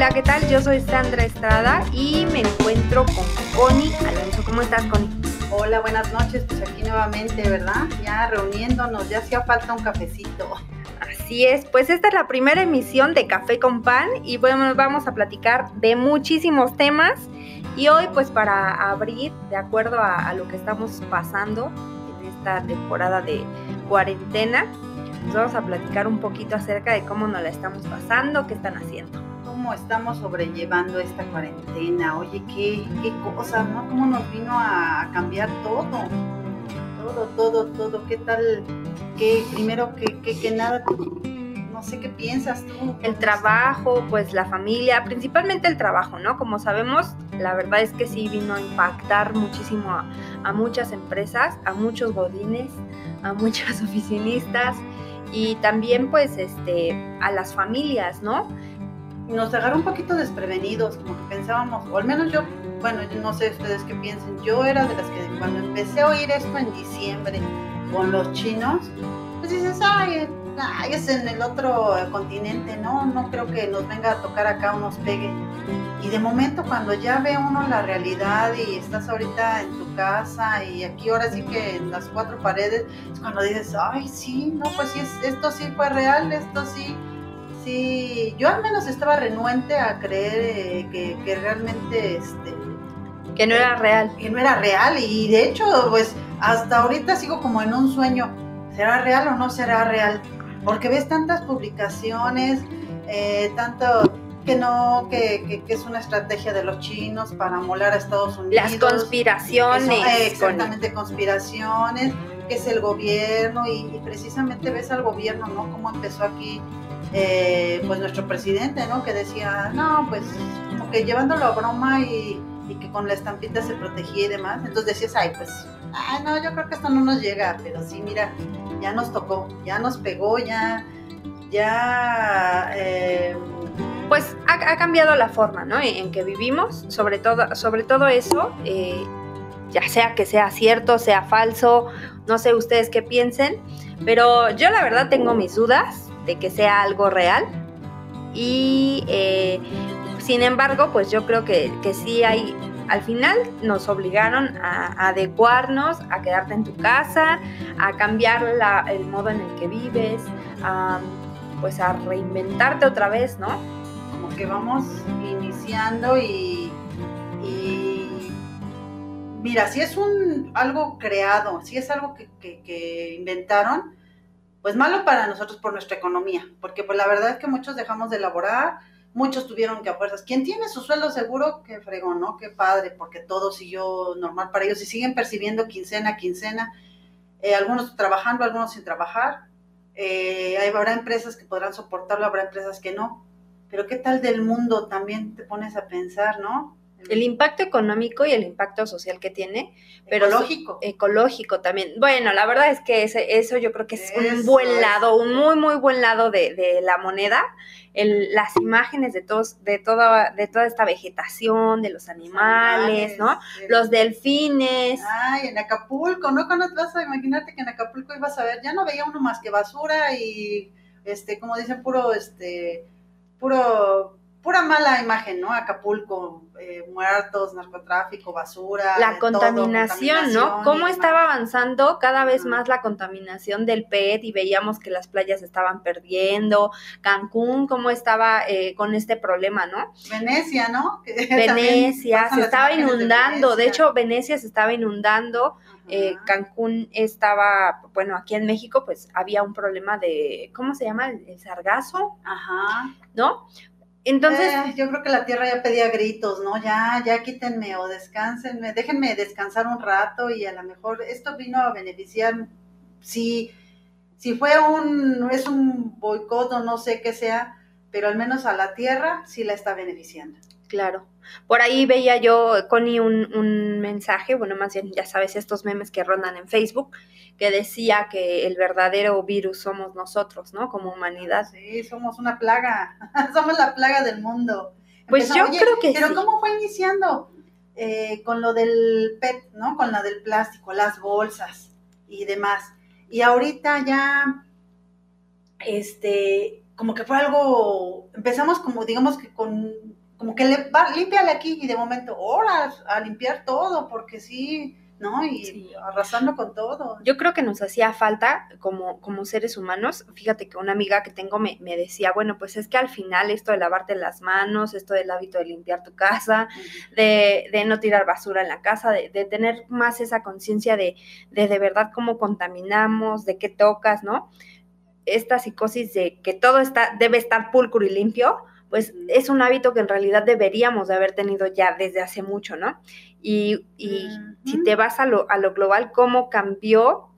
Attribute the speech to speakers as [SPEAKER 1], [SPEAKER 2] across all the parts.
[SPEAKER 1] Hola, ¿qué tal? Yo soy Sandra Estrada y me encuentro con Connie Alonso. ¿Cómo estás, Connie?
[SPEAKER 2] Hola, buenas noches. Pues aquí nuevamente, ¿verdad? Ya reuniéndonos, ya hacía falta un cafecito.
[SPEAKER 1] Así es, pues esta es la primera emisión de Café con Pan y bueno, vamos a platicar de muchísimos temas y hoy pues para abrir de acuerdo a, a lo que estamos pasando en esta temporada de cuarentena, pues vamos a platicar un poquito acerca de cómo nos la estamos pasando, qué están haciendo.
[SPEAKER 2] ¿Cómo estamos sobrellevando esta cuarentena? Oye, qué, qué cosas, ¿no? ¿Cómo nos vino a cambiar todo? Todo, todo, todo. ¿Qué tal? ¿Qué primero que, que, que nada? No sé qué piensas tú.
[SPEAKER 1] El trabajo, pues la familia, principalmente el trabajo, ¿no? Como sabemos, la verdad es que sí vino a impactar muchísimo a, a muchas empresas, a muchos godines, a muchos oficinistas y también pues este a las familias, ¿no?
[SPEAKER 2] Nos agarró un poquito desprevenidos, como que pensábamos, o al menos yo, bueno, yo no sé ustedes qué piensen, yo era de las que cuando empecé a oír esto en diciembre con los chinos, pues dices, ay, ay, es en el otro continente, ¿no? No creo que nos venga a tocar acá o nos pegue. Y de momento cuando ya ve uno la realidad y estás ahorita en tu casa y aquí ahora sí que en las cuatro paredes, es cuando dices, ay, sí, no, pues sí, esto sí fue real, esto sí, sí. Yo al menos estaba renuente a creer eh, que, que, realmente, este...
[SPEAKER 1] Que no era real.
[SPEAKER 2] Que no era real y de hecho, pues hasta ahorita sigo como en un sueño. ¿Será real o no será real? Porque ves tantas publicaciones, eh, tanto que no, que, que, que, es una estrategia de los chinos para molar a Estados Unidos.
[SPEAKER 1] Las conspiraciones.
[SPEAKER 2] Son, eh, exactamente, conspiraciones, que es el gobierno y, y, precisamente ves al gobierno, ¿no? Cómo empezó aquí, eh, pues nuestro presidente, ¿no? Que decía, no, pues como que llevándolo a broma y, que con la estampita se protegía y demás. Entonces decías, ay, pues, ay, no, yo creo que esto no nos llega, pero sí, mira, ya nos tocó, ya nos pegó, ya, ya... Eh,
[SPEAKER 1] pues ha, cambiado la forma ¿no? en, en, que vivimos, sobre todo, sobre todo eso, eh, ya sea que sea cierto, sea falso, no sé ustedes qué piensen, pero yo la verdad tengo mis dudas de que sea algo real y eh, sin embargo, pues yo creo que, que sí hay, al final nos obligaron a, adecuarnos, a quedarte en tu casa, a cambiar la, el modo en el que vives, a, pues a reinventarte otra vez, ¿no?
[SPEAKER 2] que vamos iniciando y, mira, si es un algo creado, si es algo que, que, inventaron, pues malo para nosotros por nuestra economía, porque pues la verdad es que muchos dejamos de elaborar, muchos tuvieron que a. Quien tiene su sueldo seguro, qué fregón, ¿no? Qué padre, porque todo siguió normal para ellos y siguen percibiendo quincena, quincena, eh, algunos trabajando, algunos sin trabajar. Eh, habrá empresas que podrán soportarlo, habrá empresas que no pero ¿qué tal del mundo? También te pones a pensar, ¿no?
[SPEAKER 1] El impacto económico y el impacto social que tiene, pero
[SPEAKER 2] ecológico.
[SPEAKER 1] Ecológico también. Bueno, la verdad es que ese, eso yo creo que es eso un buen lado, un muy, muy buen lado de, de la moneda. El, las imágenes de todos, de toda, de toda esta vegetación, de los animales, ¿no? Los delfines.
[SPEAKER 2] Ay, en Acapulco, ¿no? Cuando te vas a imaginarte que en Acapulco ibas a ver, ya no veía uno más que basura y este, como dicen, puro este puro, pura mala imagen, ¿no? Acapulco, eh, muertos, narcotráfico, basura.
[SPEAKER 1] La contaminación, todo, ¿no? ¿Cómo estaba avanzando cada vez más la contaminación del PET y veíamos que las playas estaban perdiendo? Cancún, ¿cómo estaba eh, con este problema, no?
[SPEAKER 2] Venecia, ¿no?
[SPEAKER 1] Venecia, se estaba inundando, de, de, hecho Venecia se estaba inundando. Eh, Cancún estaba, bueno, aquí en México pues había un problema de, ¿cómo se llama? El, el sargazo,
[SPEAKER 2] Ajá.
[SPEAKER 1] ¿no? Entonces,
[SPEAKER 2] eh, yo creo que la tierra ya pedía gritos, ¿no? Ya, ya quítenme o descánsenme, déjenme descansar un rato y a lo mejor esto vino a beneficiar, si, si fue un, es un boicot o no sé qué sea, pero al menos a la tierra sí la está beneficiando.
[SPEAKER 1] Claro. Por ahí veía yo, Connie, un, un, mensaje, bueno, más bien, ya sabes, estos memes que rondan en Facebook, que decía que el verdadero virus somos nosotros, ¿no? Como humanidad.
[SPEAKER 2] Sí, somos una plaga, somos la plaga del mundo.
[SPEAKER 1] Pues yo creo que
[SPEAKER 2] Pero
[SPEAKER 1] sí.
[SPEAKER 2] ¿cómo fue iniciando? Eh, con lo del PET, ¿no? Con lo del plástico, las bolsas y demás. Y ahorita ya, este, como que fue algo, empezamos como, digamos que con, como que le, va, límpiale aquí y de momento, horas a limpiar todo, porque sí, ¿no? Y arrasando con todo.
[SPEAKER 1] Yo creo que nos hacía falta como, como seres humanos. Fíjate que una amiga que tengo me, me, decía, bueno, pues es que al final esto de lavarte las manos, esto del hábito de limpiar tu casa, de, de, no tirar basura en la casa, de, de tener más esa conciencia de, de de verdad cómo contaminamos, de qué tocas, ¿no? Esta psicosis de que todo está, debe estar pulcro y limpio, pues es un hábito que en realidad deberíamos de haber tenido ya desde hace mucho, ¿no? Y, y si te vas a lo, a lo global, ¿cómo cambió?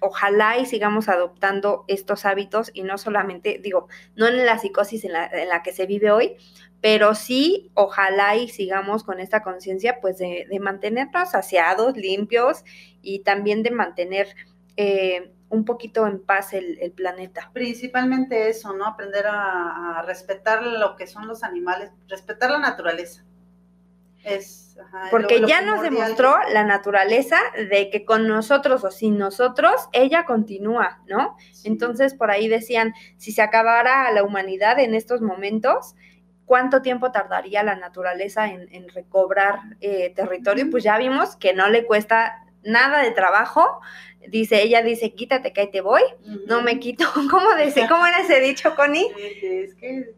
[SPEAKER 1] Ojalá y sigamos adoptando estos hábitos y no solamente, digo, no en la psicosis en la, en la que se vive hoy, pero sí, ojalá y sigamos con esta conciencia, pues de, de, mantenernos saciados, limpios y también de mantener eh, un poquito en paz el, el, planeta.
[SPEAKER 2] Principalmente eso, ¿no? Aprender a, a, respetar lo que son los animales, respetar la naturaleza. Es,
[SPEAKER 1] ajá, Porque lo, lo ya nos demostró la naturaleza de que con nosotros o sin nosotros, ella continúa, ¿no? Sí. Entonces, por ahí decían, si se acabara la humanidad en estos momentos, ¿cuánto tiempo tardaría la naturaleza en, en recobrar eh, territorio? Pues ya vimos que no le cuesta nada de trabajo, dice, ella dice, quítate que ahí te voy, uh -huh. no me quito, ¿cómo dice? ¿Cómo era ese dicho, Connie?
[SPEAKER 2] Es que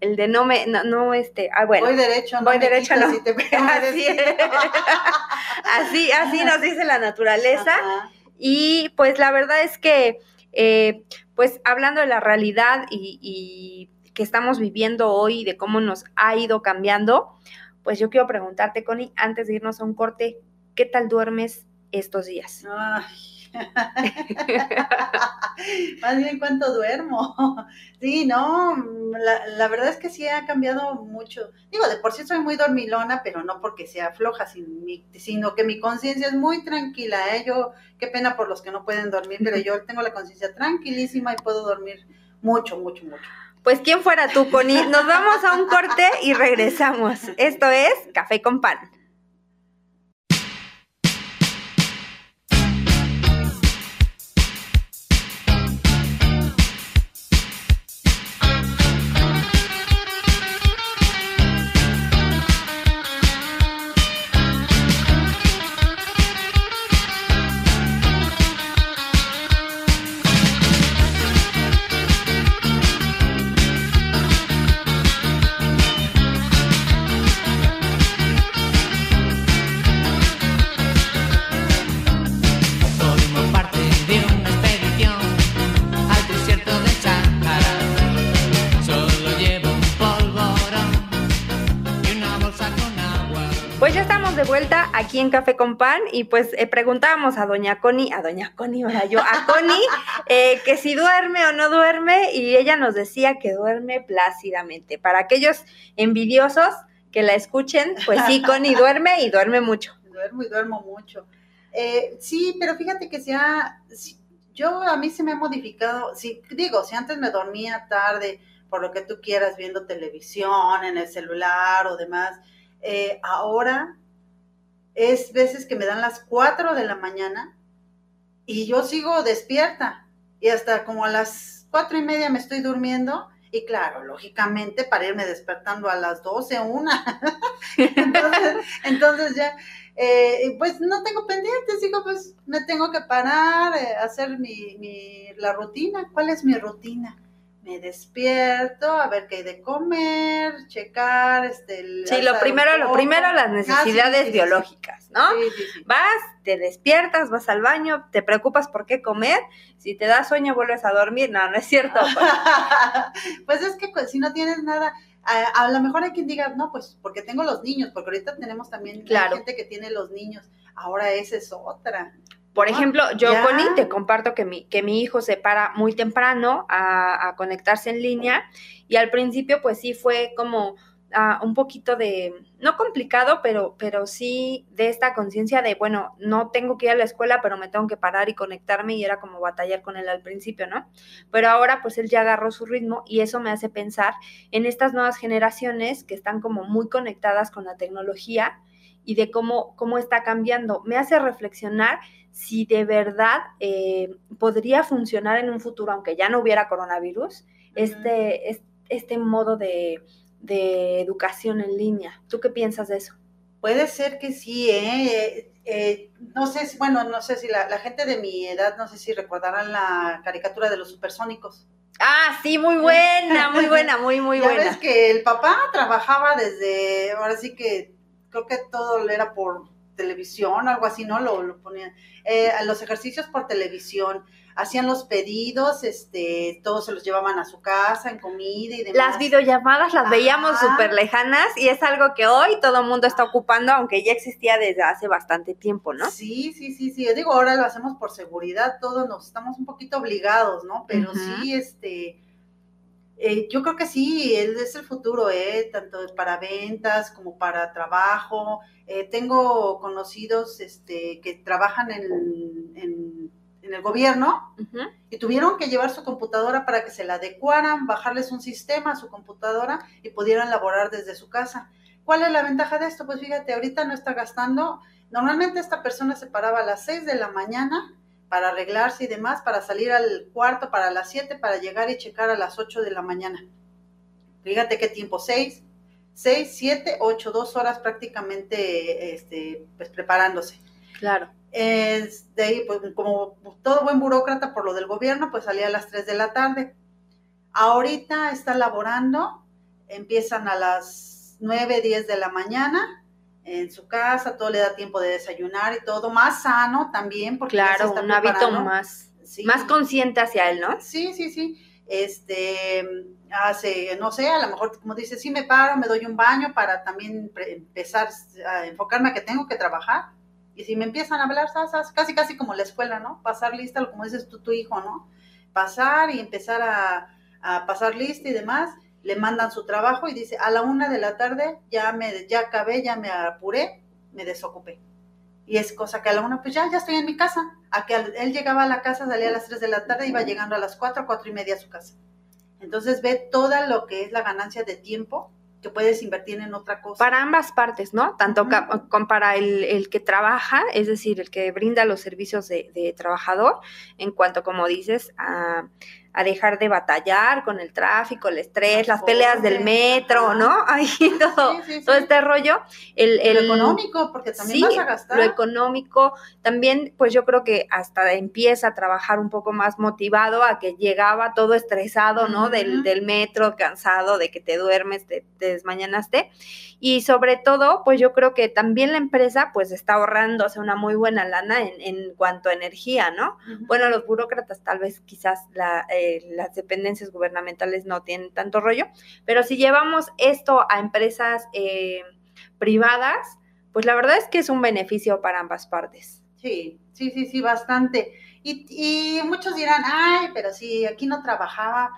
[SPEAKER 1] el de no me, no, no este, ah, bueno.
[SPEAKER 2] Voy derecho,
[SPEAKER 1] no voy derecho, no.
[SPEAKER 2] Si te
[SPEAKER 1] así, así, así nos dice la naturaleza. Ajá. Y pues la verdad es que, eh, pues hablando de la realidad y, y que estamos viviendo hoy, de cómo nos ha ido cambiando, pues yo quiero preguntarte, Connie, antes de irnos a un corte, ¿qué tal duermes estos días?
[SPEAKER 2] Ay. Más bien cuánto duermo. Sí, no, la, la, verdad es que sí ha cambiado mucho. Digo, de por sí soy muy dormilona, pero no porque sea floja, sino que mi conciencia es muy tranquila. ¿eh? Yo, qué pena por los que no pueden dormir, pero yo tengo la conciencia tranquilísima y puedo dormir mucho, mucho, mucho.
[SPEAKER 1] Pues quién fuera tú, Connie. Nos vamos a un corte y regresamos. Esto es Café con Pan. Café con Pan y pues eh, preguntábamos a doña Connie, a doña Connie, ahora yo, a Connie, eh, que si duerme o no duerme y ella nos decía que duerme plácidamente. Para aquellos envidiosos que la escuchen, pues sí, Connie duerme y duerme mucho.
[SPEAKER 2] Duermo y duermo mucho. Eh, sí, pero fíjate que si, yo a mí se me ha modificado, si digo, si antes me dormía tarde, por lo que tú quieras, viendo televisión, en el celular o demás, eh, ahora es veces que me dan las 4 de la mañana y yo sigo despierta y hasta como a las cuatro y media me estoy durmiendo y claro, lógicamente para irme despertando a las 12, una. entonces, entonces ya, eh, pues no tengo pendientes, digo, pues me tengo que parar, eh, hacer mi, mi, la rutina. ¿Cuál es mi rutina? Me despierto, a ver qué hay de comer, checar, este... El
[SPEAKER 1] sí, lo primero, lo primero, las necesidades ah, sí, sí, biológicas, sí, ¿no? Vas, te despiertas, vas al baño, te preocupas por qué comer, si te da sueño vuelves a dormir, no, no es cierto.
[SPEAKER 2] pues es que pues, si no tienes nada, a, a, lo mejor hay quien diga, no, pues porque tengo los niños, porque ahorita tenemos también claro. gente que tiene los niños, ahora esa es otra.
[SPEAKER 1] Por ejemplo, yo, ya. Connie, te comparto que mi, que mi hijo se para muy temprano a, a conectarse en línea y al principio pues sí fue como uh, un poquito de, no complicado, pero, pero sí de esta conciencia de, bueno, no tengo que ir a la escuela, pero me tengo que parar y conectarme y era como batallar con él al principio, ¿no? Pero ahora pues él ya agarró su ritmo y eso me hace pensar en estas nuevas generaciones que están como muy conectadas con la tecnología y de cómo, cómo está cambiando. Me hace reflexionar si de verdad eh, podría funcionar en un futuro, aunque ya no hubiera coronavirus, este, este modo de, educación en línea. ¿Tú qué piensas de eso?
[SPEAKER 2] Puede ser que sí, ¿eh? eh no sé, si, bueno, no sé si la, la, gente de mi edad, no sé si recordarán la caricatura de los supersónicos.
[SPEAKER 1] Ah, sí, muy buena, muy buena, muy, muy
[SPEAKER 2] ya
[SPEAKER 1] buena.
[SPEAKER 2] Ves que el papá trabajaba desde, ahora sí que creo que todo era por televisión, algo así, ¿no? Lo, lo ponían. Eh, los ejercicios por televisión, hacían los pedidos, este, todos se los llevaban a su casa en comida y demás.
[SPEAKER 1] Las videollamadas las veíamos súper lejanas y es algo que hoy todo el mundo está ocupando, aunque ya existía desde hace bastante tiempo, ¿no?
[SPEAKER 2] Sí, sí, sí, sí. Yo digo, ahora lo hacemos por seguridad, todos nos estamos un poquito obligados, ¿no? Pero sí, este. Eh, yo creo que sí, es el futuro, ¿eh? tanto para ventas como para trabajo. Eh, tengo conocidos este, que trabajan en en el gobierno y tuvieron que llevar su computadora para que se la adecuaran, bajarles un sistema a su computadora y pudieran laborar desde su casa. ¿Cuál es la ventaja de esto? Pues fíjate, ahorita no está gastando. Normalmente esta persona se paraba a las 6 de la mañana para arreglarse y demás, para salir al cuarto para las 7, para llegar y checar a las 8 de la mañana. Fíjate qué tiempo, 6, 6, 7, 8, 2 horas prácticamente este, pues, preparándose.
[SPEAKER 1] Claro
[SPEAKER 2] de ahí, pues como todo buen burócrata por lo del gobierno, pues salía a las 3 de la tarde. Ahorita está laborando, empiezan a las 9, 10 de la mañana en su casa, todo le da tiempo de desayunar y todo, más sano también,
[SPEAKER 1] porque claro, un hábito más, más consciente hacia él, ¿no?
[SPEAKER 2] Sí, sí, sí. Este hace, no sé, a lo mejor como dice, sí me paro, me doy un baño para también empezar a enfocarme a que tengo que trabajar y si me empiezan a hablar, casi casi como la escuela, ¿no? Pasar lista, como dices tú, tu hijo, ¿no? Pasar y empezar a, pasar lista y demás, le mandan su trabajo y dice, a la una de la tarde ya me, ya acabé, ya me apuré, me desocupé. Y es cosa que a la una, pues ya, ya estoy en mi casa. A que él llegaba a la casa, salía a las tres de la tarde, iba llegando a las cuatro, cuatro y media a su casa. Entonces ve toda lo que es la ganancia de tiempo que puedes invertir en otra cosa.
[SPEAKER 1] Para ambas partes, ¿no? Tanto para el, que trabaja, es decir, el que brinda los servicios de, de trabajador, en cuanto, como dices, a a dejar de batallar con el tráfico, el estrés, las peleas del metro, ¿no? Ahí todo, todo este rollo.
[SPEAKER 2] El, lo económico, porque también vas a gastar.
[SPEAKER 1] Lo económico, también, pues yo creo que hasta empieza a trabajar un poco más motivado a que llegaba todo estresado, ¿no? del, del, metro, cansado, de que te duermes, te, te, desmañanaste. Y sobre todo, pues yo creo que también la empresa, pues está ahorrándose una muy buena lana en, en cuanto a energía, ¿no? Bueno, los burócratas tal vez quizás la... Eh, las dependencias gubernamentales no tienen tanto rollo, pero si llevamos esto a empresas eh, privadas, pues la verdad es que es un beneficio para ambas partes.
[SPEAKER 2] Sí, sí, sí, sí, bastante. Y, muchos dirán, ay, pero si aquí no trabajaba,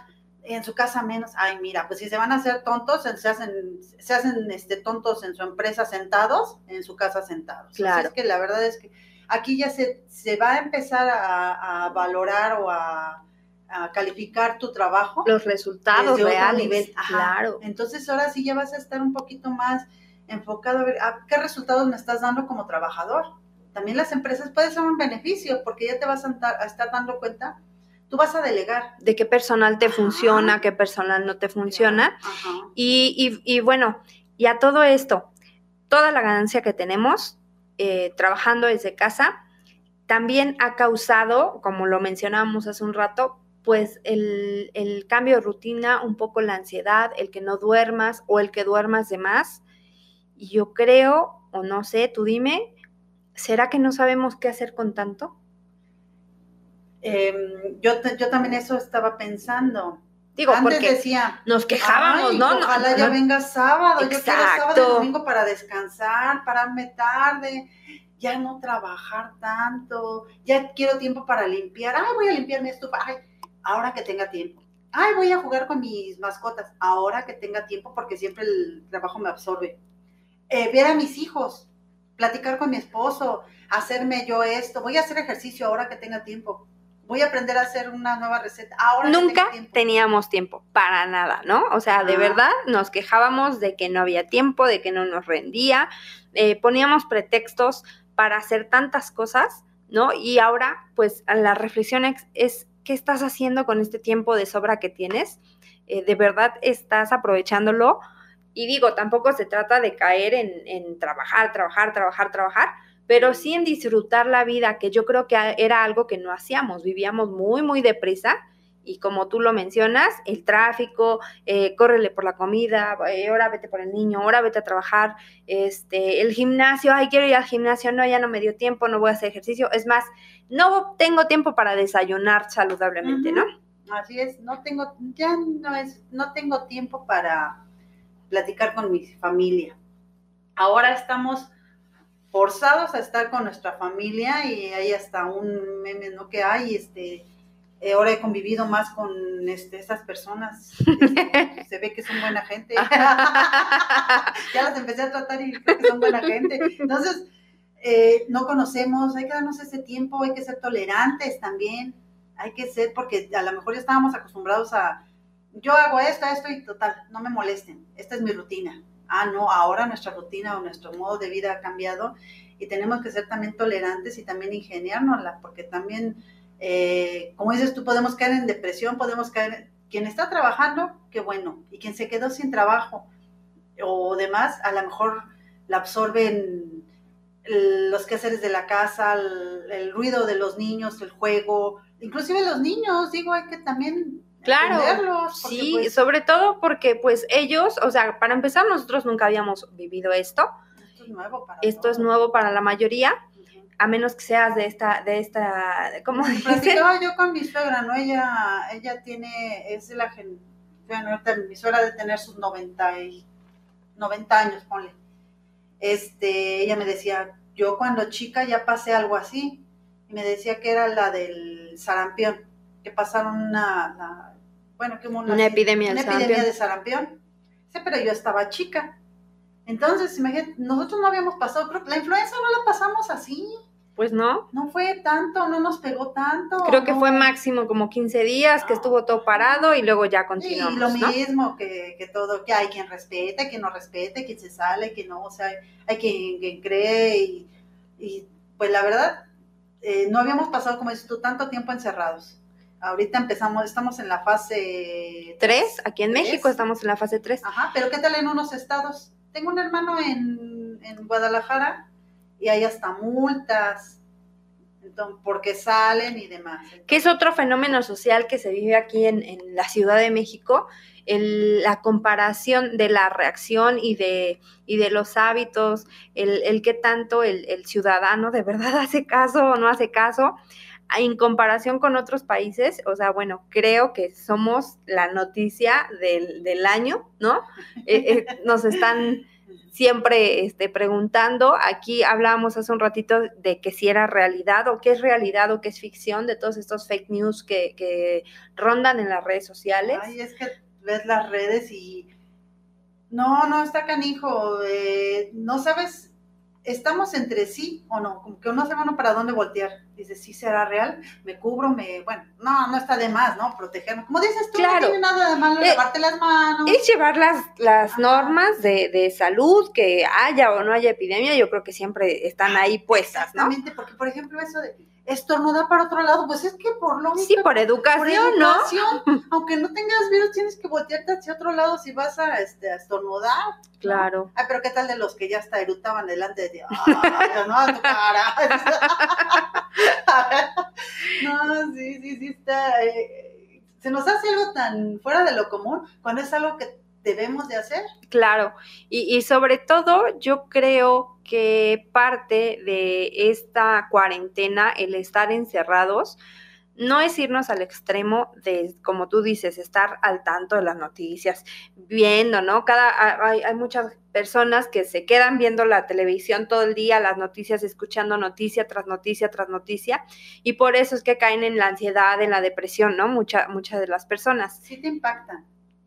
[SPEAKER 2] en su casa menos, ay, mira, pues si se van a hacer tontos, se hacen, se hacen este, tontos en su empresa sentados, en su casa sentados. Claro. es que la verdad es que aquí ya se, se va a empezar a valorar o a, a calificar tu trabajo.
[SPEAKER 1] Los resultados reales. Claro.
[SPEAKER 2] Entonces ahora sí ya vas a estar un poquito más enfocado a ver a qué resultados me estás dando como trabajador. También las empresas puede ser un beneficio porque ya te vas a, estar dando cuenta. Tú vas a delegar.
[SPEAKER 1] De qué personal te funciona, qué personal no te funciona. Y, y, bueno, y a todo esto, toda la ganancia que tenemos eh, trabajando desde casa, también ha causado, como lo mencionábamos hace un rato, pues el, cambio de rutina, un poco la ansiedad, el que no duermas o el que duermas de más. Y yo creo, o no sé, tú dime, ¿será que no sabemos qué hacer con tanto?
[SPEAKER 2] Em, yo, yo también eso estaba pensando.
[SPEAKER 1] Digo, Antes decía, nos quejábamos, ¿no?
[SPEAKER 2] Ojalá ya venga sábado, yo quiero sábado y domingo para descansar, pararme tarde, ya no trabajar tanto, ya quiero tiempo para limpiar, ay, voy a limpiar mi estufa, ay, ahora que tenga tiempo. Ay, voy a jugar con mis mascotas, ahora que tenga tiempo, porque siempre el trabajo me absorbe. Eh, ver a mis hijos, platicar con mi esposo, hacerme yo esto, voy a hacer ejercicio ahora que tenga tiempo. Voy a aprender a hacer una nueva receta. Ahora
[SPEAKER 1] Nunca
[SPEAKER 2] que tiempo.
[SPEAKER 1] teníamos tiempo, para nada, ¿no? O sea, de verdad nos quejábamos de que no había tiempo, de que no nos rendía, eh, poníamos pretextos para hacer tantas cosas, ¿no? Y ahora, pues, la reflexión es, ¿qué estás haciendo con este tiempo de sobra que tienes? eh, de verdad estás aprovechándolo. Y digo, tampoco se trata de caer en, en trabajar, trabajar, trabajar, trabajar, pero sí en disfrutar la vida, que yo creo que era algo que no hacíamos, vivíamos muy, muy deprisa y como tú lo mencionas, el tráfico, eh, córrele por la comida, eh, ahora vete por el niño, ahora vete a trabajar, este, el gimnasio, ay, quiero ir al gimnasio, no, ya no me dio tiempo, no voy a hacer ejercicio, es más, no tengo tiempo para desayunar saludablemente, ¿no?
[SPEAKER 2] Así es, no tengo, ya no es, no tengo tiempo para platicar con mi familia. Ahora estamos forzados a estar con nuestra familia y hay hasta un meme, ¿no? Que hay, este, eh, ahora he convivido más con este, estas personas. Este, se ve que son buena gente. ya las empecé a tratar y creo que son buena gente. Entonces, eh, no conocemos, hay que darnos ese tiempo, hay que ser tolerantes también. Hay que ser, porque a lo mejor ya estábamos acostumbrados a, yo hago esto, esto y total, no me molesten, esta es mi rutina. Ah, no, ahora nuestra rutina o nuestro modo de vida ha cambiado y tenemos que ser también tolerantes y también ingeniárnosla, porque también eh, como dices tú, podemos caer en depresión, podemos caer, quien está trabajando, qué bueno, y quien se quedó sin trabajo o demás, a lo mejor la absorben los quehaceres de la casa, el, ruido de los niños, el juego, inclusive los niños, digo, hay que también
[SPEAKER 1] Claro, sí, pues sobre todo porque pues ellos, o sea, para empezar nosotros nunca habíamos vivido esto.
[SPEAKER 2] Esto es nuevo para
[SPEAKER 1] Esto es nuevo para la mayoría a menos que seas de esta, de esta, ¿cómo
[SPEAKER 2] Platicaba yo con mi suegra, ¿no? Ella, ella tiene, es de la bueno, mi suegra de tener sus 90, y, 90 años, ponle. Este, ella me decía, yo cuando chica ya pasé algo así, y me decía que era la del sarampión, que pasaron una, bueno, que una,
[SPEAKER 1] una epidemia,
[SPEAKER 2] una epidemia de sarampión. Sí, pero yo estaba chica. Entonces, imagínate, nosotros no habíamos pasado, creo que la influenza no la pasamos así.
[SPEAKER 1] Pues no.
[SPEAKER 2] No fue tanto, no nos pegó tanto.
[SPEAKER 1] Creo que fue máximo como 15 días que estuvo todo parado y luego ya continuamos.
[SPEAKER 2] Y lo mismo que, que, todo, que hay quien respete, quien no respete, quien se sale, quien no, o sea, hay quien, cree y, pues la verdad, eh, no habíamos pasado, como dices tú, tanto tiempo encerrados. Ahorita empezamos, estamos en la fase
[SPEAKER 1] 3, aquí en México estamos en la fase 3.
[SPEAKER 2] Ajá, pero ¿qué tal en unos estados? Tengo un hermano en, en Guadalajara y hay hasta multas porque salen y demás.
[SPEAKER 1] que es otro fenómeno social que se vive aquí en, la Ciudad de México, la comparación de la reacción y de, y de los hábitos, el, el que tanto el, ciudadano de verdad hace caso o no hace caso, en comparación con otros países, o sea, bueno, creo que somos la noticia del, año, ¿no? Eh, eh, nos están siempre este, preguntando. Aquí hablábamos hace un ratito de que si era realidad o qué es realidad o qué es ficción de todos estos fake news que, que rondan en las redes sociales.
[SPEAKER 2] Ay, es que ves las redes y no, no, está canijo. Eh, no sabes estamos entre sí o no, como que uno sabe uno para dónde voltear. Dice, sí será real, me cubro, me, bueno, no, no está de más, ¿no? Protegernos. Como dices tú, no tiene nada de malo eh, lavarte las manos.
[SPEAKER 1] Es llevar las, las normas de, de, salud, que haya o no haya epidemia, yo creo que siempre están ahí puestas, ¿no?
[SPEAKER 2] Exactamente, porque por ejemplo eso de estornudar para otro lado, pues es que por lo
[SPEAKER 1] Sí, por educación, ¿no?
[SPEAKER 2] aunque no tengas virus, tienes que voltearte hacia otro lado si vas a, este, estornudar.
[SPEAKER 1] Claro.
[SPEAKER 2] Ay, pero ¿qué tal de los que ya hasta erutaban delante de, ay, no, a tu cara. no, sí, sí, sí, está. Eh, se nos hace algo tan fuera de lo común cuando es algo que debemos de hacer.
[SPEAKER 1] Claro, y, y sobre todo yo creo que parte de esta cuarentena, el estar encerrados, no es irnos al extremo de, como tú dices, estar al tanto de las noticias, viendo, ¿no? Cada, hay, hay, muchas personas que se quedan viendo la televisión todo el día, las noticias, escuchando noticia tras noticia tras noticia, y por eso es que caen en la ansiedad, en la depresión, ¿no? Muchas muchas de las personas.
[SPEAKER 2] Sí te impactan.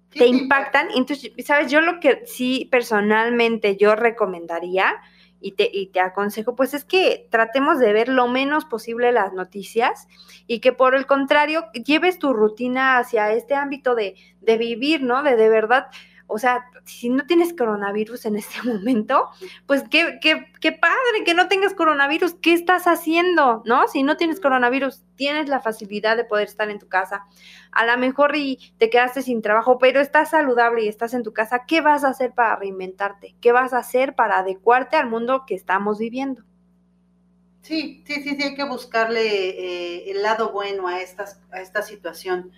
[SPEAKER 1] te impactan. Entonces, ¿sabes? Yo lo que sí personalmente yo recomendaría y te, y te aconsejo, pues es que tratemos de ver lo menos posible las noticias y que por el contrario lleves tu rutina hacia este ámbito de, de vivir, ¿no? De de verdad o sea, si no tienes coronavirus en este momento, pues qué, qué, qué padre que no tengas coronavirus. ¿Qué estás haciendo? ¿No? Si no tienes coronavirus, tienes la facilidad de poder estar en tu casa. A lo mejor y te quedaste sin trabajo, pero estás saludable y estás en tu casa. ¿Qué vas a hacer para reinventarte? ¿Qué vas a hacer para adecuarte al mundo que estamos viviendo?
[SPEAKER 2] Sí, sí, sí, sí, hay que buscarle eh, el lado bueno a, estas, a esta situación.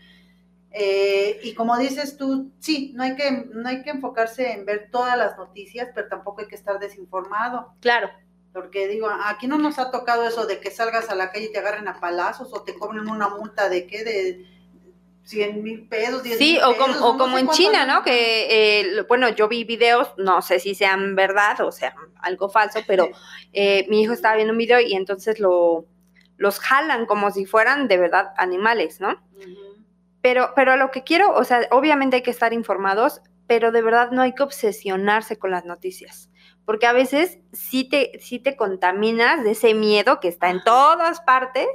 [SPEAKER 2] Eh, y como dices tú, sí, no hay, que, no hay que enfocarse en ver todas las noticias, pero tampoco hay que estar desinformado.
[SPEAKER 1] Claro.
[SPEAKER 2] Porque digo, aquí no nos ha tocado eso de que salgas a la calle y te agarren a palazos o te cobren una multa de qué, de 100 mil pesos, 10
[SPEAKER 1] Sí,
[SPEAKER 2] o
[SPEAKER 1] como, o como en China, ¿no? Que, eh, bueno, yo vi videos, no sé si sean verdad o sea algo falso, pero eh, mi hijo estaba viendo un video y entonces lo, los jalan como si fueran de verdad animales, ¿no? Pero, pero lo que quiero, o sea, obviamente hay que estar informados, pero de verdad no hay que obsesionarse con las noticias, porque a veces sí te, sí te contaminas de ese miedo que está en todas partes.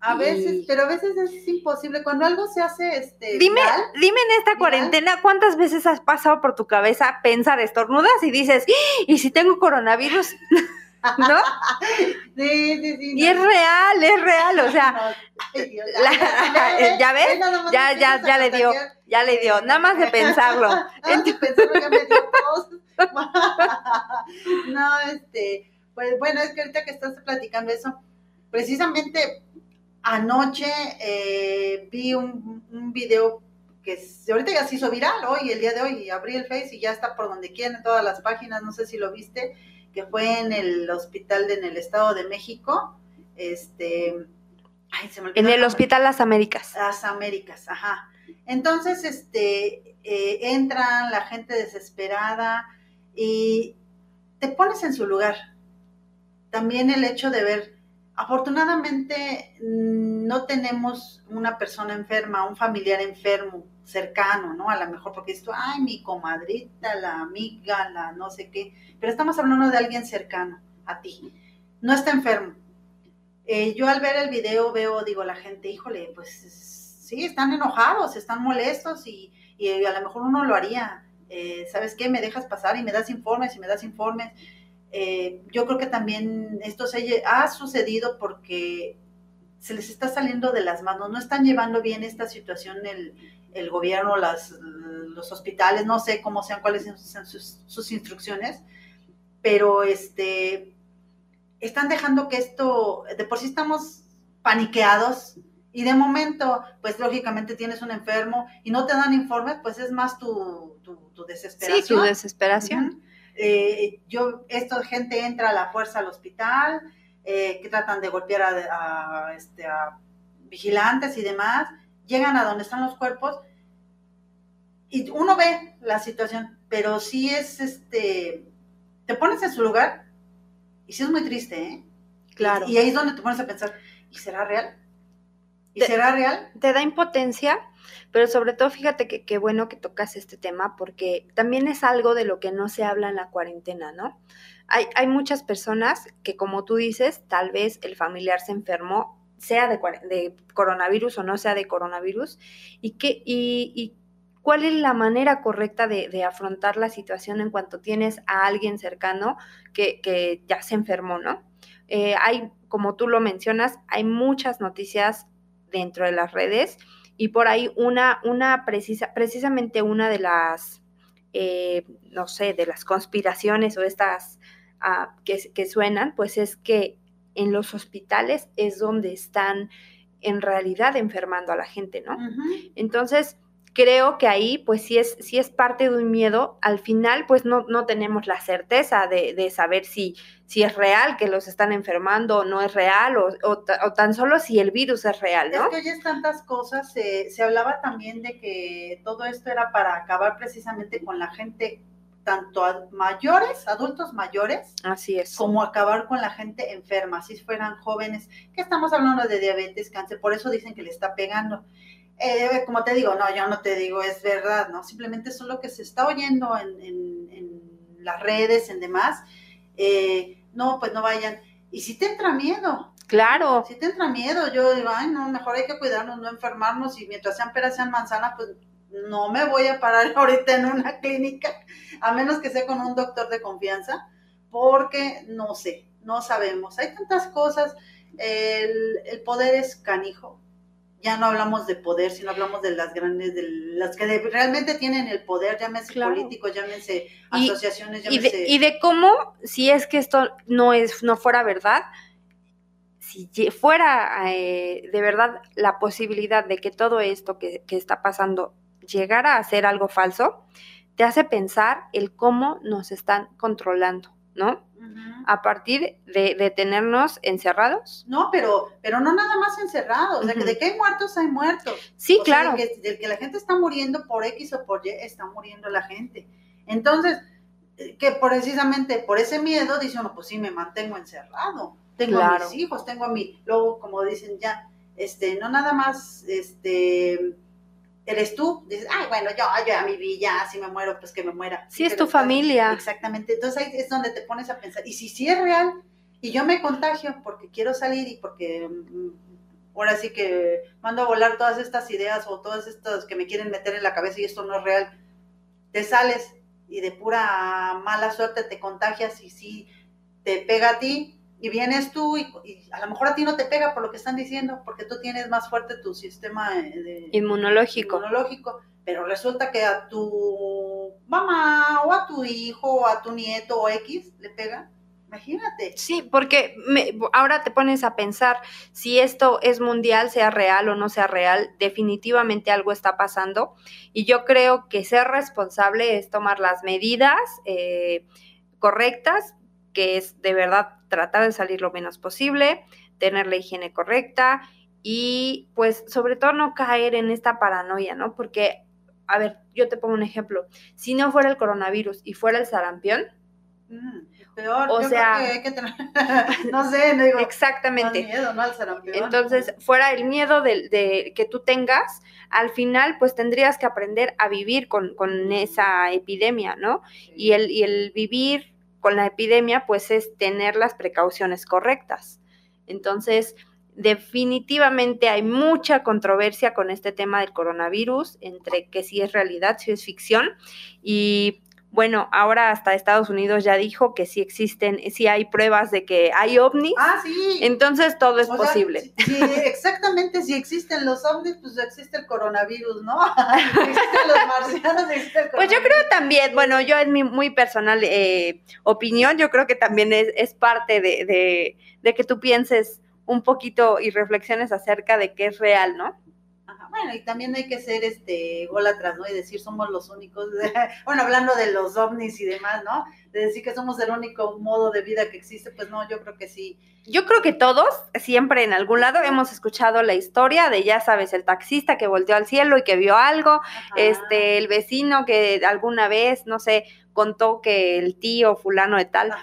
[SPEAKER 2] A veces, pero a veces es imposible. Cuando algo se hace, este.
[SPEAKER 1] Dime, dime en esta cuarentena, ¿cuántas veces has pasado por tu cabeza pensar estornudas y dices, ¡Ah! ¿y si tengo coronavirus? ¿no?
[SPEAKER 2] Sí, sí, sí.
[SPEAKER 1] Y es real, es real, o sea, ya ves, ya, ya, ya le dio, ya le dio, nada más de pensarlo.
[SPEAKER 2] Nada de pensarlo ya me dio. No, este, pues bueno, es que ahorita que estás platicando eso, precisamente anoche eh, vi un, un video que ahorita ya se hizo viral hoy, el día de hoy, abrí el Face y ya está por donde quieren, en todas las páginas, no sé si lo viste, que fue en el hospital de, en el Estado de México, este...
[SPEAKER 1] en el Hospital Las Américas.
[SPEAKER 2] Las Américas, ajá. Entonces, este, eh, entran la gente desesperada y te pones en su lugar. También el hecho de ver, afortunadamente no tenemos una persona enferma, un familiar enfermo cercano, ¿no? A lo mejor porque esto, ay, mi comadrita, la amiga, la no sé qué, pero estamos hablando de alguien cercano a ti. No está enfermo. Eh, yo al ver el video veo, digo, la gente, híjole, pues sí, están enojados, están molestos y, a lo mejor uno lo haría. Eh, ¿Sabes qué? Me dejas pasar y me das informes y me das informes. Eh, yo creo que también esto se ha sucedido porque se les está saliendo de las manos, no están llevando bien esta situación el, el gobierno, las, los hospitales, no sé cómo sean, cuáles sean sus, instrucciones, pero este, están dejando que esto, de por sí estamos paniqueados y de momento, pues lógicamente tienes un enfermo y no te dan informes, pues es más tu, tu, desesperación.
[SPEAKER 1] Sí, tu desesperación.
[SPEAKER 2] Eh, yo, esta gente entra a la fuerza al hospital, eh, que tratan de golpear a, este, a vigilantes y demás, llegan a donde están los cuerpos y uno ve la situación, pero sí es, este, te pones en su lugar y sí es muy triste, ¿eh?
[SPEAKER 1] Claro.
[SPEAKER 2] Y, ahí es donde te pones a pensar, ¿y será real? ¿Y será real?
[SPEAKER 1] Te da impotencia, pero sobre todo fíjate que qué bueno que tocas este tema porque también es algo de lo que no se habla en la cuarentena, ¿no? Hay, hay muchas personas que, como tú dices, tal vez el familiar se enfermó, sea de, coronavirus o no sea de coronavirus, y que, y, cuál es la manera correcta de, afrontar la situación en cuanto tienes a alguien cercano que, ya se enfermó, ¿no? Eh, hay, como tú lo mencionas, hay muchas noticias dentro de las redes y por ahí una, una precisa, precisamente una de las, eh, no sé, de las conspiraciones o estas ah, que, suenan, pues es que en los hospitales es donde están en realidad enfermando a la gente, ¿no? Entonces, creo que ahí pues sí es, sí es parte de un miedo. Al final pues no, no tenemos la certeza de, de saber si, si es real que los están enfermando o no es real o, o, tan solo si el virus es real, ¿no?
[SPEAKER 2] Es que oyes tantas cosas. se hablaba también de que todo esto era para acabar precisamente con la gente tanto mayores, adultos mayores,
[SPEAKER 1] así es,
[SPEAKER 2] como acabar con la gente enferma, si fueran jóvenes, que estamos hablando de diabetes, cáncer, por eso dicen que le está pegando. Eh, como te digo, no, yo no te digo es verdad, ¿no? Simplemente es lo que se está oyendo en, las redes, en demás. Eh, no, pues no vayan. Y si te entra miedo.
[SPEAKER 1] Claro.
[SPEAKER 2] Si te entra miedo, yo digo, ay, no, mejor hay que cuidarnos, no enfermarnos y mientras sean peras, sean manzanas, pues no me voy a parar ahorita en una clínica, a menos que sea con un doctor de confianza, porque no sé, no sabemos. Hay tantas cosas, el, el poder es canijo. Ya no hablamos de poder, sino hablamos de las grandes, de las que realmente tienen el poder, llámense políticos, llámense asociaciones,
[SPEAKER 1] llámense... Y de, y de cómo, si es que esto no, es, no fuera verdad, si fuera eh, de verdad la posibilidad de que todo esto que, que, está pasando llegara a ser algo falso, te hace pensar el cómo nos están controlando, ¿no? A partir de, tenernos encerrados.
[SPEAKER 2] No, pero, pero no nada más encerrados, o sea, que de que hay muertos, hay muertos.
[SPEAKER 1] Sí, claro.
[SPEAKER 2] Sea, que, que la gente está muriendo por X o por Y, está muriendo la gente. Entonces, eh, que precisamente por ese miedo dice uno, pues sí, me mantengo encerrado tengo a mis hijos, tengo a mi, luego como dicen ya, este, no nada más, este, eres tú, dices, ay, bueno, yo, yo a mi vida, si me muero, pues que me muera.
[SPEAKER 1] Sí, es tu familia.
[SPEAKER 2] Exactamente, entonces ahí es donde te pones a pensar, y si sí es real, y yo me contagio porque quiero salir y porque mm, ahora sí que mando a volar todas estas ideas o todas estas que me quieren meter en la cabeza y esto no es real, te sales y de pura mala suerte te contagias y sí te pega a ti, y vienes tú y, a lo mejor a ti no te pega por lo que están diciendo, porque tú tienes más fuerte tu sistema eh,
[SPEAKER 1] inmunológico.
[SPEAKER 2] inmunológico, pero resulta que a tu mamá o a tu hijo o a tu nieto o X le pega. Imagínate.
[SPEAKER 1] Sí, porque ahora te pones a pensar si esto es mundial, sea real o no sea real, definitivamente algo está pasando y yo creo que ser responsable es tomar las medidas eh, correctas, que es de verdad tratar de salir lo menos posible, tener la higiene correcta y pues sobre todo no caer en esta paranoia, ¿no? Porque, a ver, yo te pongo un ejemplo, si no fuera el coronavirus y fuera el sarampión,
[SPEAKER 2] mm, peor, o sea, que hay que tener, no sé, no digo,
[SPEAKER 1] exactamente.
[SPEAKER 2] Miedo, ¿no? Al sarampión.
[SPEAKER 1] Entonces, fuera el miedo de, que tú tengas, al final, pues tendrías que aprender a vivir con, con esa epidemia, ¿no? Y, el, y el vivir con la epidemia, pues es tener las precauciones correctas. Entonces, definitivamente hay mucha controversia con este tema del coronavirus, entre que si es realidad, si es ficción, y bueno, ahora hasta Estados Unidos ya dijo que sí existen, sí hay pruebas de que hay ovnis.
[SPEAKER 2] Ah, sí.
[SPEAKER 1] Entonces todo es posible.
[SPEAKER 2] sí, exactamente, si existen los ovnis, pues existe el coronavirus, ¿no? existen los marcianos, existe el coronavirus.
[SPEAKER 1] Pues yo creo también, bueno, yo en mi muy personal eh, opinión, yo creo que también es, es parte de, de, de que tú pienses un poquito y reflexiones acerca de qué es real, ¿no?
[SPEAKER 2] Bueno, y también hay que ser este atrás, ¿no? Y decir somos los únicos, bueno, hablando de los ovnis y demás, ¿no? De decir que somos el único modo de vida que existe, pues no, yo creo que sí.
[SPEAKER 1] Yo creo que todos, siempre en algún lado, hemos escuchado la historia de, ya sabes, el taxista que volteó al cielo y que vio algo, este, el vecino que alguna vez, no sé, contó que el tío fulano de tal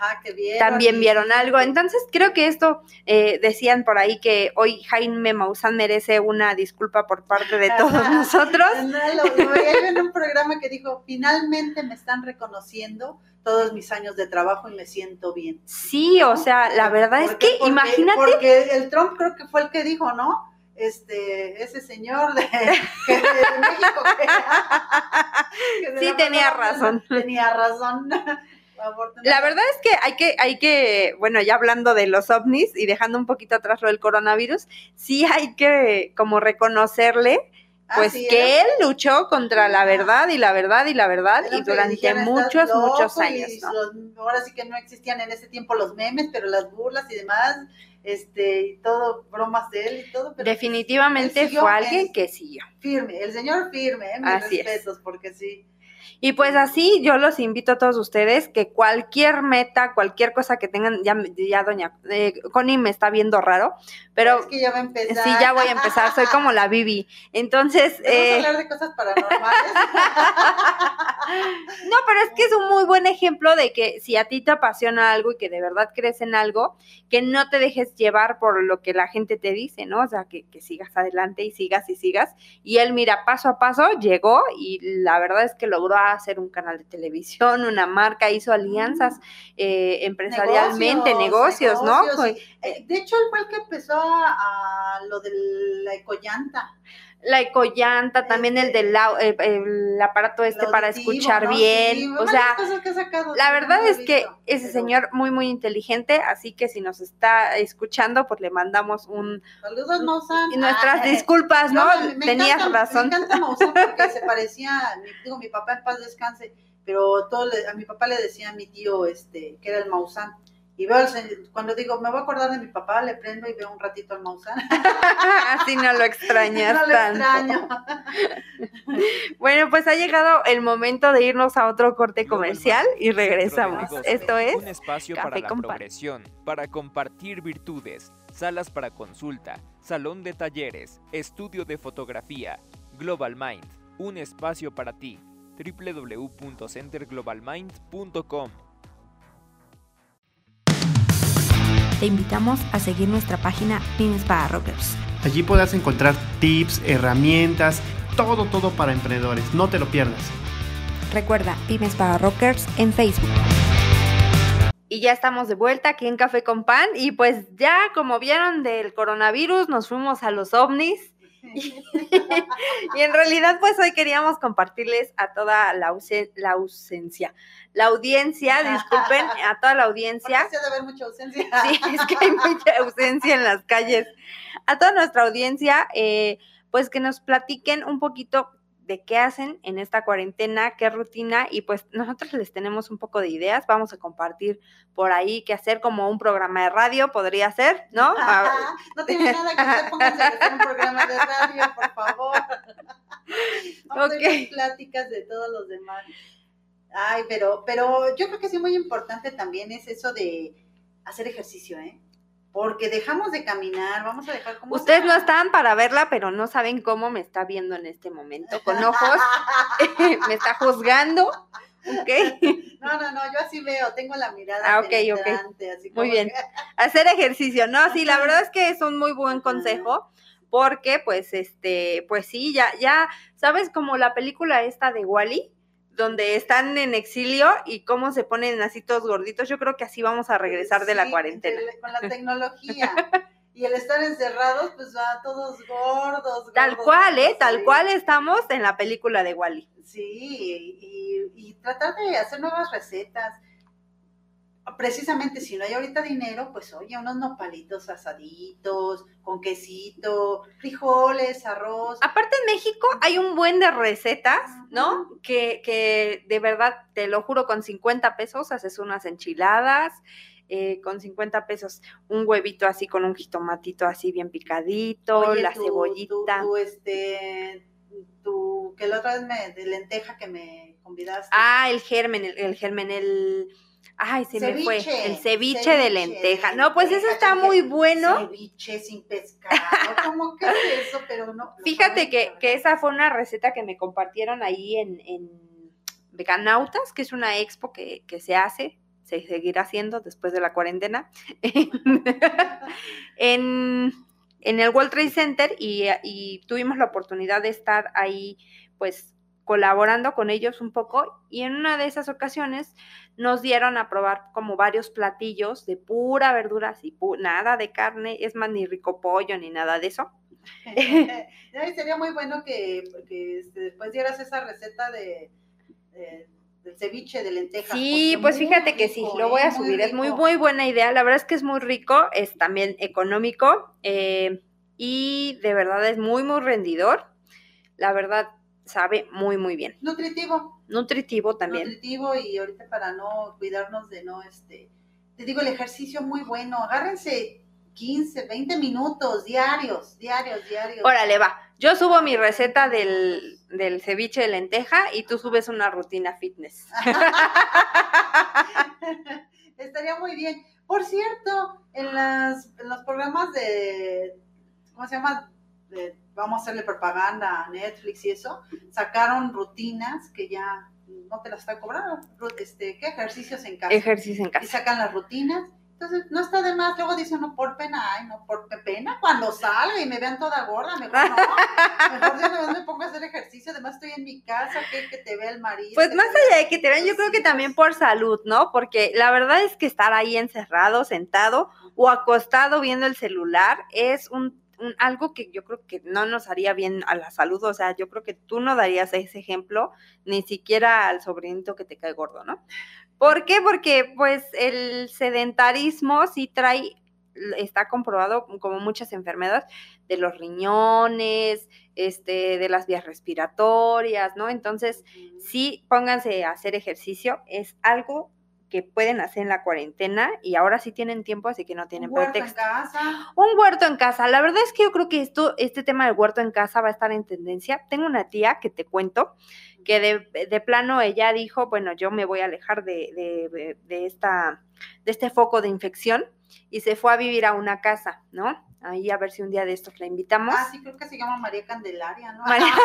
[SPEAKER 1] también vieron algo. Entonces creo que esto eh, decían por ahí que hoy Jaime Maussan merece una disculpa por parte de todos nosotros.
[SPEAKER 2] No, lo, en un programa que dijo, finalmente me están reconociendo todos mis años de trabajo y me siento bien.
[SPEAKER 1] Sí, o sea, la verdad es que imagínate.
[SPEAKER 2] Porque el Trump creo que fue el que dijo, ¿no? Este, ese señor de, México.
[SPEAKER 1] sí, tenía razón.
[SPEAKER 2] Tenía razón.
[SPEAKER 1] La verdad es que hay que, hay que, bueno, ya hablando de los ovnis y dejando un poquito atrás lo del coronavirus, sí hay que como reconocerle pues que él luchó contra la verdad y la verdad y la verdad y durante muchos, muchos años.
[SPEAKER 2] ahora sí que no existían en ese tiempo los memes, pero las burlas y demás este, y todo, bromas de él y todo.
[SPEAKER 1] Pero Definitivamente fue alguien que siguió.
[SPEAKER 2] Firme, el señor firme, ¿eh? mis respetos, porque sí.
[SPEAKER 1] Y pues así yo los invito a todos ustedes que cualquier meta, cualquier cosa que tengan, ya, ya doña eh, Connie me está viendo raro, pero...
[SPEAKER 2] Es que ya va a empezar.
[SPEAKER 1] Sí, ya voy a empezar, soy como la Bibi. Entonces...
[SPEAKER 2] Vamos a eh, hablar de cosas paranormales.
[SPEAKER 1] no, pero es que es un muy buen ejemplo de que si a ti te apasiona algo y que de verdad crees en algo, que no te dejes llevar por lo que la gente te dice, ¿no? O sea, que, que sigas adelante y sigas y sigas. Y él, mira, paso a paso llegó y la verdad es que logró hacer un canal de televisión, una marca, hizo alianzas mm. eh, empresarialmente, negocios, ¿no?
[SPEAKER 2] Eh, de hecho, él fue el que empezó a, lo de la ecollanta.
[SPEAKER 1] La ecollanta, también el del el, el aparato este para escuchar
[SPEAKER 2] ¿no?
[SPEAKER 1] bien.
[SPEAKER 2] Sí,
[SPEAKER 1] o sea,
[SPEAKER 2] sacado,
[SPEAKER 1] la verdad
[SPEAKER 2] no
[SPEAKER 1] es que ese
[SPEAKER 2] pero
[SPEAKER 1] señor muy, muy inteligente, así que si nos está escuchando, pues le mandamos un...
[SPEAKER 2] Saludos, Maussan.
[SPEAKER 1] y nuestras
[SPEAKER 2] Ah,
[SPEAKER 1] disculpas, ¿no?
[SPEAKER 2] No, me- me
[SPEAKER 1] Tenías
[SPEAKER 2] encanta-
[SPEAKER 1] razón.
[SPEAKER 2] Me encanta Maussan porque se parecía, digo, mi papá en paz descanse, pero todo le- a mi papá le decía a mi tío este que era el Maussan. Y veo, al se- cuando digo, me voy a acordar de mi papá, le prendo y veo un ratito al Maussan.
[SPEAKER 1] así no lo extrañas
[SPEAKER 2] no lo
[SPEAKER 1] tanto.
[SPEAKER 2] extraño.
[SPEAKER 1] Bueno, pues ha llegado el momento de irnos a otro corte comercial y regresamos. Esto es
[SPEAKER 3] un espacio
[SPEAKER 1] Café
[SPEAKER 3] para la progresión, para compartir virtudes, salas para consulta, salón de talleres, estudio de fotografía. Global Mind, un espacio para ti. www.centerglobalmind.com
[SPEAKER 1] Te invitamos a seguir nuestra página Pymes para Rockers.
[SPEAKER 4] Allí podrás encontrar tips, herramientas, todo, todo para emprendedores. No te lo pierdas.
[SPEAKER 1] Recuerda, Pymes para Rockers en Facebook. Y ya estamos de vuelta aquí en Café con Pan. Y pues ya, como vieron del coronavirus, nos fuimos a los ovnis. y en realidad, pues hoy queríamos compartirles a toda la, ausen- la ausencia, la audiencia, disculpen, a toda la audiencia.
[SPEAKER 2] Porque sí ha de haber mucha ausencia.
[SPEAKER 1] Sí, es que hay mucha ausencia en las calles. A toda nuestra audiencia, eh, pues que nos platiquen un poquito de qué hacen en esta cuarentena, qué rutina, y pues nosotros les tenemos un poco de ideas. Vamos a compartir por ahí qué hacer, como un programa de radio podría ser, ¿no? A-
[SPEAKER 2] no tiene nada que hacer, pónganse a hacer un programa de radio, por favor. Vamos a
[SPEAKER 1] Ok.
[SPEAKER 2] ver pláticas de todos los demás. Ay, pero, pero yo creo que sí muy importante también es eso de hacer ejercicio, ¿eh? Porque dejamos de caminar, vamos a dejar como...
[SPEAKER 1] Ustedes no están para verla, pero no saben cómo me está viendo en este momento, con ojos, me está juzgando, ¿ok?
[SPEAKER 2] No, no, no, yo así veo, tengo la mirada
[SPEAKER 1] Ah,
[SPEAKER 2] así
[SPEAKER 1] Muy
[SPEAKER 2] como
[SPEAKER 1] bien.
[SPEAKER 2] que-
[SPEAKER 1] hacer ejercicio, ¿no? Sí, la verdad es que es un muy buen consejo porque pues este, pues sí, ya ya sabes como la película esta de Wally donde están en exilio y cómo se ponen así todos gorditos, yo creo que así vamos a regresar de la cuarentena.
[SPEAKER 2] de- Con la tecnología. Y el estar encerrados, pues va todos gordos.
[SPEAKER 1] Tal
[SPEAKER 2] gordos,
[SPEAKER 1] cual, ¿eh? Tal cual estamos en la película de Wally.
[SPEAKER 2] Sí, y, y tratar de hacer nuevas recetas. Precisamente si no hay ahorita dinero, pues oye, unos nopalitos asaditos, con quesito, frijoles, arroz.
[SPEAKER 1] Aparte en México hay un buen de recetas, ¿no? Que, que de verdad, te lo juro, con 50 pesos haces unas enchiladas, eh, con 50 pesos un huevito así con un jitomatito así bien picadito,
[SPEAKER 2] Oye,
[SPEAKER 1] la cebollita.
[SPEAKER 2] Tu, tu, este, tu, que la otra vez me, de lenteja que me convidaste.
[SPEAKER 1] Ah, el germen, el, el germen, el... Ay, se me fue. El ceviche, de lenteja.
[SPEAKER 2] de
[SPEAKER 1] No, pues
[SPEAKER 2] lenteja,
[SPEAKER 1] está muy bueno.
[SPEAKER 2] Ceviche sin pescado, ¿cómo que es eso? Pero no.
[SPEAKER 1] Fíjate que, que esa fue una receta que me compartieron ahí en, en Veganautas, que es una expo que, que se hace, se seguirá haciendo después de la cuarentena, en, en el World Trade Center y, y tuvimos la oportunidad de estar ahí, pues colaborando con ellos un poco y en una de esas ocasiones nos dieron a probar como varios platillos de pura verdura, pu- nada de carne, es más, ni rico pollo ni nada de eso.
[SPEAKER 2] Ay, sería muy bueno que, que, este, después dieras esa receta de, de- del ceviche de lentejas.
[SPEAKER 1] Sí, pues fíjate que sí, lo voy a
[SPEAKER 2] ¿eh? Muy
[SPEAKER 1] subir, es muy, muy buena idea, la verdad es que es muy rico, es también económico eh, y de verdad es muy, muy rendidor, la verdad sabe muy, muy bien,
[SPEAKER 2] Nutritivo.
[SPEAKER 1] nutritivo también.
[SPEAKER 2] Nutritivo y ahorita para no cuidarnos de no, este, te digo, el ejercicio muy bueno, agárrense 15, 20 minutos diarios, diarios, diarios.
[SPEAKER 1] Órale, va, yo subo mi receta del, del ceviche de lenteja y tú subes una rutina fitness.
[SPEAKER 2] Estaría muy bien. Por cierto, en, las, en los programas de, ¿cómo se llama? De- vamos a hacerle propaganda a Netflix y eso, sacaron rutinas que ya no te las está cobrando. Este, ¿Qué ejercicios en casa?
[SPEAKER 1] Ejercicio en
[SPEAKER 2] y
[SPEAKER 1] casa.
[SPEAKER 2] sacan las rutinas. Entonces, no está de más. Luego dicen, no, por pena, ay, no, por pe- pena. Cuando salga y me vean toda gorda, mejor no. Mejor una vez me pongo a hacer ejercicio. Además, estoy en mi casa, que, que te vea el marido.
[SPEAKER 1] Pues más allá de que te vean, yo creo que también por salud, ¿no? Porque la verdad es que estar ahí encerrado, sentado o acostado viendo el celular es un un- algo que yo creo que no nos haría bien a la salud, o sea, yo creo que tú no darías ese ejemplo ni siquiera al sobrinito que te cae gordo, ¿no? ¿Por qué? Porque pues el sedentarismo sí trae, está comprobado como muchas enfermedades de los riñones, este, de las vías respiratorias, ¿no? Entonces, sí, pónganse a hacer ejercicio, es algo que pueden hacer en la cuarentena y ahora sí tienen tiempo, así que no tienen
[SPEAKER 2] Un huerto en
[SPEAKER 1] pretexto.
[SPEAKER 2] casa.
[SPEAKER 1] Un huerto en casa. La verdad es que yo creo que esto, este tema del huerto en casa va a estar en tendencia. Tengo una tía que te cuento que de, de plano ella dijo, bueno, yo me voy a alejar de- de esta, de este foco de infección y se fue a vivir a una casa, ¿no? Ahí a ver si un día de estos la invitamos.
[SPEAKER 2] Ah, sí, creo que se llama María Candelaria, ¿no?
[SPEAKER 1] María-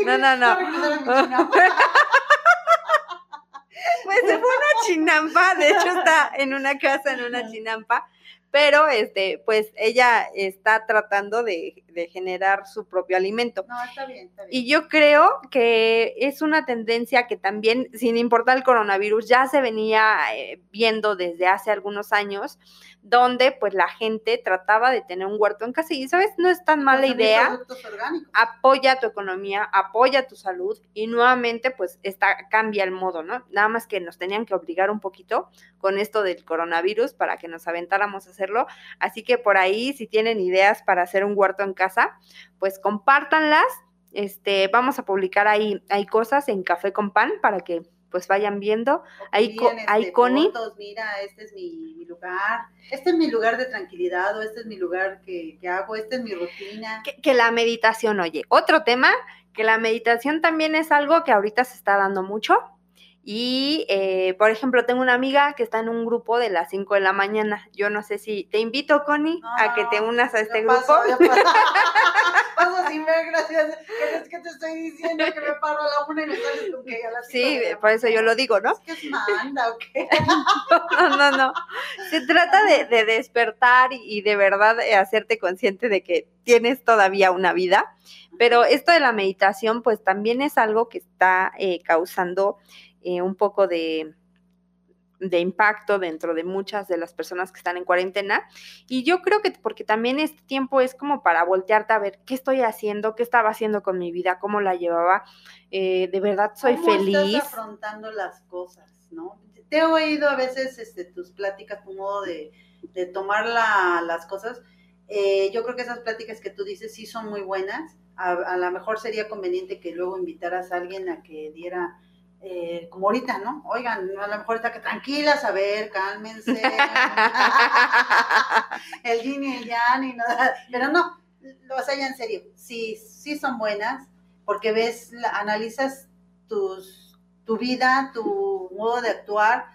[SPEAKER 1] No, no, no.
[SPEAKER 2] Regresar a mi china.
[SPEAKER 1] Pues se fue una chinampa, de hecho está en una casa, en una chinampa, pero este, pues ella está tratando de, de generar su propio alimento.
[SPEAKER 2] No, está bien, está bien.
[SPEAKER 1] Y yo creo que es una tendencia que también, sin importar el coronavirus, ya se venía eh, viendo desde hace algunos años, donde pues la gente trataba de tener un huerto en casa y, ¿sabes? No es tan mala
[SPEAKER 2] Consumir
[SPEAKER 1] idea apoya tu economía, apoya tu salud y nuevamente pues está, cambia el modo, ¿no? Nada más que nos tenían que obligar un poquito con esto del coronavirus para que nos aventáramos a hacerlo. Así que por ahí, si tienen ideas para hacer un huerto en casa, pues compártanlas. Este, vamos a publicar ahí, hay cosas en Café con Pan para que pues vayan viendo. Ahí
[SPEAKER 2] este,
[SPEAKER 1] Connie.
[SPEAKER 2] fotos, mira, este es mi, mi lugar, este es mi lugar de tranquilidad, o este es mi lugar que, que hago, esta es mi rutina.
[SPEAKER 1] que, que la meditación, oye, otro tema, que la meditación también es algo que ahorita se está dando mucho. Y, eh, por ejemplo, tengo una amiga que está en un grupo de las 5 de la mañana. Yo no sé si te invito, Connie, a que te
[SPEAKER 2] No,
[SPEAKER 1] unas a este grupo.
[SPEAKER 2] paso. Paso sin ver, gracias. ¿Qué es que te estoy diciendo que me paro a la una y me sales con que a las
[SPEAKER 1] Sí, por eso yo lo digo, ¿no?
[SPEAKER 2] Es que es manda, ¿o qué?
[SPEAKER 1] No, no, no. Se trata de, de despertar y, y de verdad eh, hacerte consciente de que tienes todavía una vida. Pero esto de la meditación, pues también es algo que está eh, causando eh, un poco de, de impacto dentro de muchas de las personas que están en cuarentena. Y yo creo que porque también este tiempo es como para voltearte a ver qué estoy haciendo, qué estaba haciendo con mi vida, cómo la llevaba. Eh, de verdad soy
[SPEAKER 2] ¿Cómo
[SPEAKER 1] feliz.
[SPEAKER 2] Estás afrontando las cosas, ¿no? Te he oído a veces este, tus pláticas, tu modo de, de tomar la- las cosas. Eh, yo creo que esas pláticas que tú dices sí son muy buenas. A, a lo mejor sería conveniente que luego invitaras a alguien a que diera, eh, como ahorita, ¿no? Oigan, a lo mejor está que tranquilas, a ver, cálmense. el yin y el yang, y no, pero no, o sea, ya en serio, sí, sí son buenas, porque ves, analizas tus, tu vida, tu modo de actuar,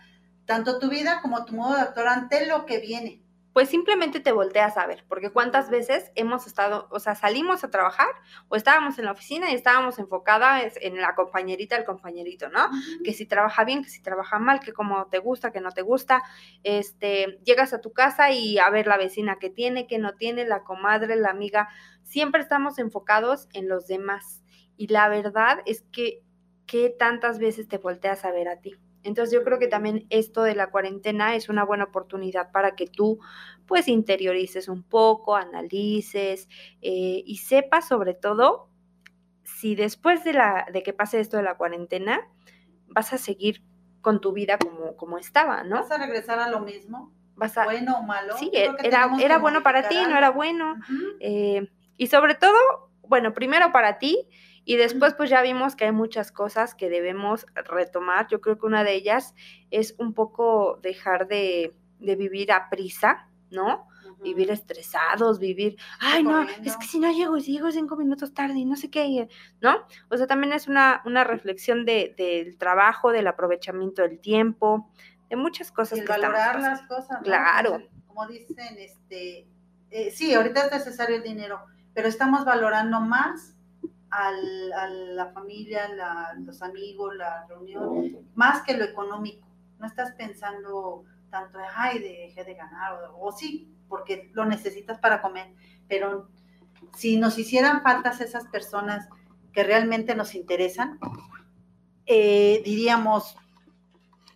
[SPEAKER 2] tanto tu vida como tu modo de actuar ante lo que viene.
[SPEAKER 1] Pues simplemente te volteas a ver, porque cuántas veces hemos estado, o sea, salimos a trabajar o estábamos en la oficina y estábamos enfocadas en la compañerita, el compañerito, ¿no? Que si trabaja bien, que si trabaja mal, que como te gusta, que no te gusta, este, llegas a tu casa y a ver la vecina que tiene, que no tiene, la comadre, la amiga, siempre estamos enfocados en los demás. Y la verdad es que, ¿qué tantas veces te volteas a ver a ti? Entonces yo creo que también esto de la cuarentena es una buena oportunidad para que tú pues interiorices un poco, analices eh, y sepas sobre todo si después de, la, de que pase esto de la cuarentena vas a seguir con tu vida como, como estaba, ¿no?
[SPEAKER 2] ¿Vas a regresar a lo mismo?
[SPEAKER 1] Vas a...
[SPEAKER 2] ¿Bueno o malo?
[SPEAKER 1] Sí,
[SPEAKER 2] Yo creo que
[SPEAKER 1] era, era bueno para ti, no era bueno. Eh, y sobre todo, bueno, primero para ti y después pues ya vimos que hay muchas cosas que debemos retomar. Yo creo que una de ellas es un poco dejar de, de vivir a prisa, ¿no? Vivir estresados, vivir, ay no, es que si no llego, si llego cinco minutos tarde y no sé qué, ¿no? O sea, también es una, una reflexión de, del trabajo, del aprovechamiento del tiempo, de muchas cosas
[SPEAKER 2] el
[SPEAKER 1] que
[SPEAKER 2] valorar las cosas. ¿no?
[SPEAKER 1] Claro.
[SPEAKER 2] Como, como dicen, este, eh, sí, ahorita es necesario el dinero, pero estamos valorando más a la familia, los amigos, la reunión, más que lo económico. No estás pensando tanto, ay, dejé de ganar, o, o sí, porque lo necesitas para comer, pero si nos hicieran faltas esas personas que realmente nos interesan, eh, diríamos,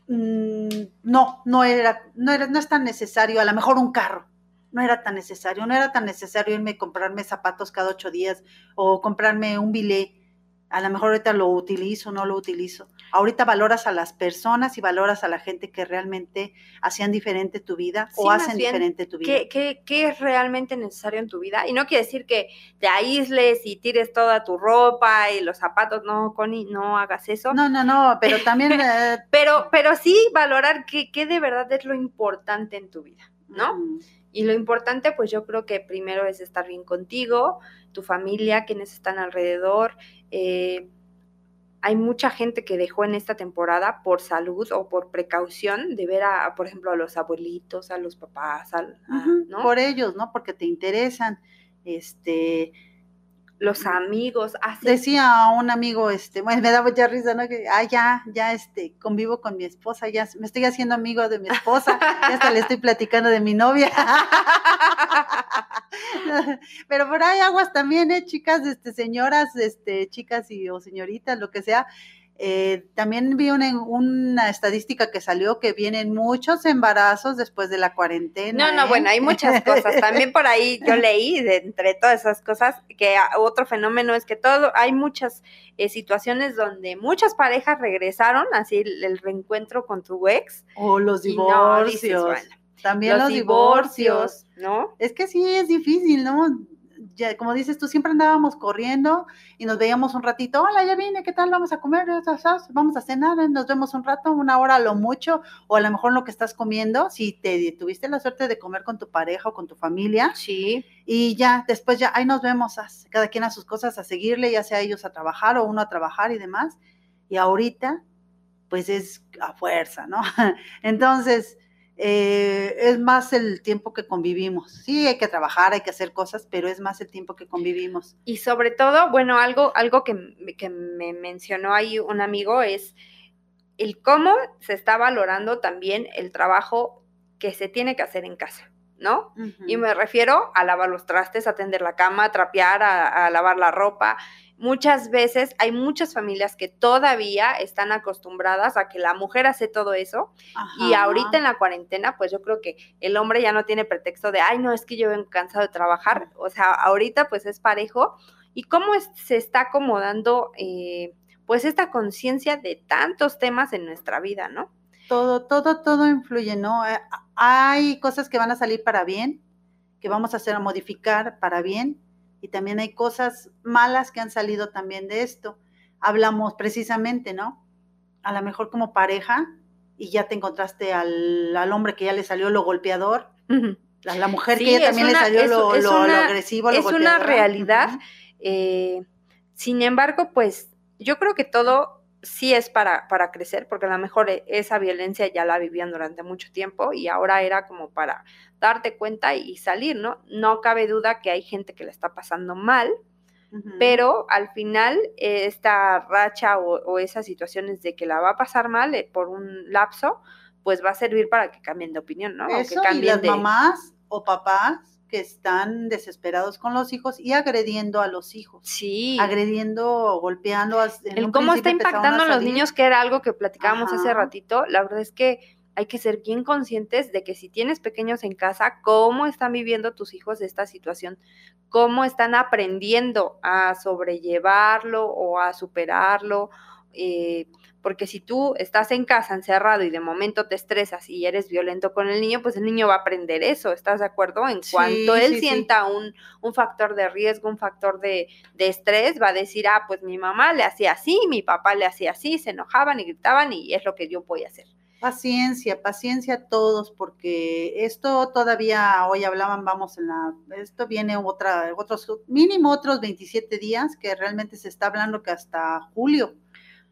[SPEAKER 2] mm, no, no era, no era, no es tan necesario, a lo mejor un carro, no era tan necesario, no era tan necesario irme a comprarme zapatos cada ocho días o comprarme un bilé. A lo mejor ahorita lo utilizo, no lo utilizo. Ahorita valoras a las personas y valoras a la gente que realmente hacían diferente tu vida
[SPEAKER 1] Sí,
[SPEAKER 2] o hacen
[SPEAKER 1] bien,
[SPEAKER 2] diferente tu vida.
[SPEAKER 1] ¿Qué, qué, qué es realmente necesario en tu vida? Y no quiere decir que te aísles y tires toda tu ropa y los zapatos. No, Connie, no hagas eso.
[SPEAKER 2] No, no, no, pero también... eh,
[SPEAKER 1] Pero, pero sí valorar qué, qué de verdad es lo importante en tu vida, ¿no?
[SPEAKER 2] mm,
[SPEAKER 1] Y lo importante, pues yo creo que primero es estar bien contigo, tu familia, quienes están alrededor. eh, hay mucha gente que dejó en esta temporada por salud o por precaución de ver a, por ejemplo, a los abuelitos, a los papás, a- ¿no?
[SPEAKER 2] Por ellos, ¿no? Porque te interesan. Este,
[SPEAKER 1] los amigos, así.
[SPEAKER 2] decía un amigo, este, bueno, me da mucha risa, ¿no? Que, ah, ya, ya, este, convivo con mi esposa, ya me estoy haciendo amigo de mi esposa, ya hasta le estoy platicando de mi novia. Pero por ahí aguas también, ¿eh? Chicas, este, señoras, este, chicas y o señoritas, lo que sea. Eh, también vi una, una estadística que salió que vienen muchos embarazos después de la cuarentena.
[SPEAKER 1] No, no,
[SPEAKER 2] ¿eh?
[SPEAKER 1] bueno, hay muchas cosas. También por ahí yo leí, de entre todas esas cosas, que otro fenómeno es que todo, hay muchas eh, situaciones donde muchas parejas regresaron, así el, el reencuentro con tu ex.
[SPEAKER 2] O los
[SPEAKER 1] y no, dices,
[SPEAKER 2] divorcios.
[SPEAKER 1] bueno,
[SPEAKER 2] también
[SPEAKER 1] los,
[SPEAKER 2] los divorcios.
[SPEAKER 1] divorcios, ¿no?
[SPEAKER 2] Es que sí, es difícil, ¿no? Ya, como dices tú, siempre andábamos corriendo y nos veíamos un ratito, hola, ya vine, ¿qué tal? Vamos a comer, vamos a cenar, ¿eh? nos vemos un rato, una hora a lo mucho, o a lo mejor lo que estás comiendo, si te tuviste la suerte de comer con tu pareja o con tu familia,
[SPEAKER 1] Sí.
[SPEAKER 2] y ya, después ya, ahí nos vemos, a- cada quien a sus cosas, a seguirle, ya sea ellos a trabajar o uno a trabajar y demás, y ahorita, pues es a fuerza, ¿no? Entonces, eh, es más el tiempo que convivimos. Sí, hay que trabajar, hay que hacer cosas, pero es más el tiempo que convivimos.
[SPEAKER 1] Y sobre todo, bueno, algo, algo que, que me mencionó ahí un amigo es el cómo se está valorando también el trabajo que se tiene que hacer en casa, ¿no? Y me refiero a lavar los trastes, a tender la cama, a trapear, a, a lavar la ropa. Muchas veces hay muchas familias que todavía están acostumbradas a que la mujer hace todo eso y ahorita en la cuarentena, pues yo creo que el hombre ya no tiene pretexto de, ay, no, es que yo vengo cansado de trabajar. O sea, ahorita pues es parejo. ¿Y cómo es- se está acomodando eh, pues esta conciencia de tantos temas en nuestra vida, ¿no?
[SPEAKER 2] Todo, todo, todo influye, ¿no? Eh, Hay cosas que van a salir para bien, que vamos a hacer a modificar para bien, y también hay cosas malas que han salido también de esto. Hablamos precisamente, ¿no? A lo mejor como pareja, y ya te encontraste al, al hombre que ya le salió lo golpeador, a la mujer
[SPEAKER 1] Sí,
[SPEAKER 2] que ya también
[SPEAKER 1] una-
[SPEAKER 2] le salió
[SPEAKER 1] es-
[SPEAKER 2] lo,
[SPEAKER 1] es
[SPEAKER 2] lo- lo
[SPEAKER 1] una-
[SPEAKER 2] agresivo, lo
[SPEAKER 1] es una realidad. Eh, sin embargo, pues yo creo que todo sí es para, para crecer, porque a lo mejor e- esa violencia ya la vivían durante mucho tiempo y ahora era como para darte cuenta y salir, ¿no? No cabe duda que hay gente que le está pasando mal, pero al final eh, esta racha o, o esas situaciones de que la va a pasar mal eh, por un lapso, pues va a servir para que cambien de opinión, ¿no? O que
[SPEAKER 2] y
[SPEAKER 1] cambien
[SPEAKER 2] las
[SPEAKER 1] de-
[SPEAKER 2] mamás o papás que están desesperados con los hijos y agrediendo a los hijos.
[SPEAKER 1] Sí.
[SPEAKER 2] agrediendo, golpeando.
[SPEAKER 1] el cómo está impactando a los niños, que era algo que platicábamos hace ratito, la verdad es que hay que ser bien conscientes de que si tienes pequeños en casa, cómo están viviendo tus hijos esta situación, cómo están aprendiendo a sobrellevarlo o a superarlo, eh, porque si tú estás en casa encerrado y de momento te estresas y eres violento con el niño, pues el niño va a aprender eso, ¿estás de acuerdo? En
[SPEAKER 2] Sí,
[SPEAKER 1] cuanto él
[SPEAKER 2] sí, sí.
[SPEAKER 1] sienta un, un factor de riesgo, un factor de, de estrés, va a decir, ah, pues mi mamá le hacía así, mi papá le hacía así, se enojaban y gritaban y es lo que yo voy a hacer.
[SPEAKER 2] Paciencia, paciencia a todos, porque esto todavía, hoy hablaban, vamos en la, esto viene otra, otros, mínimo otros 27 días, que realmente se está hablando que hasta julio.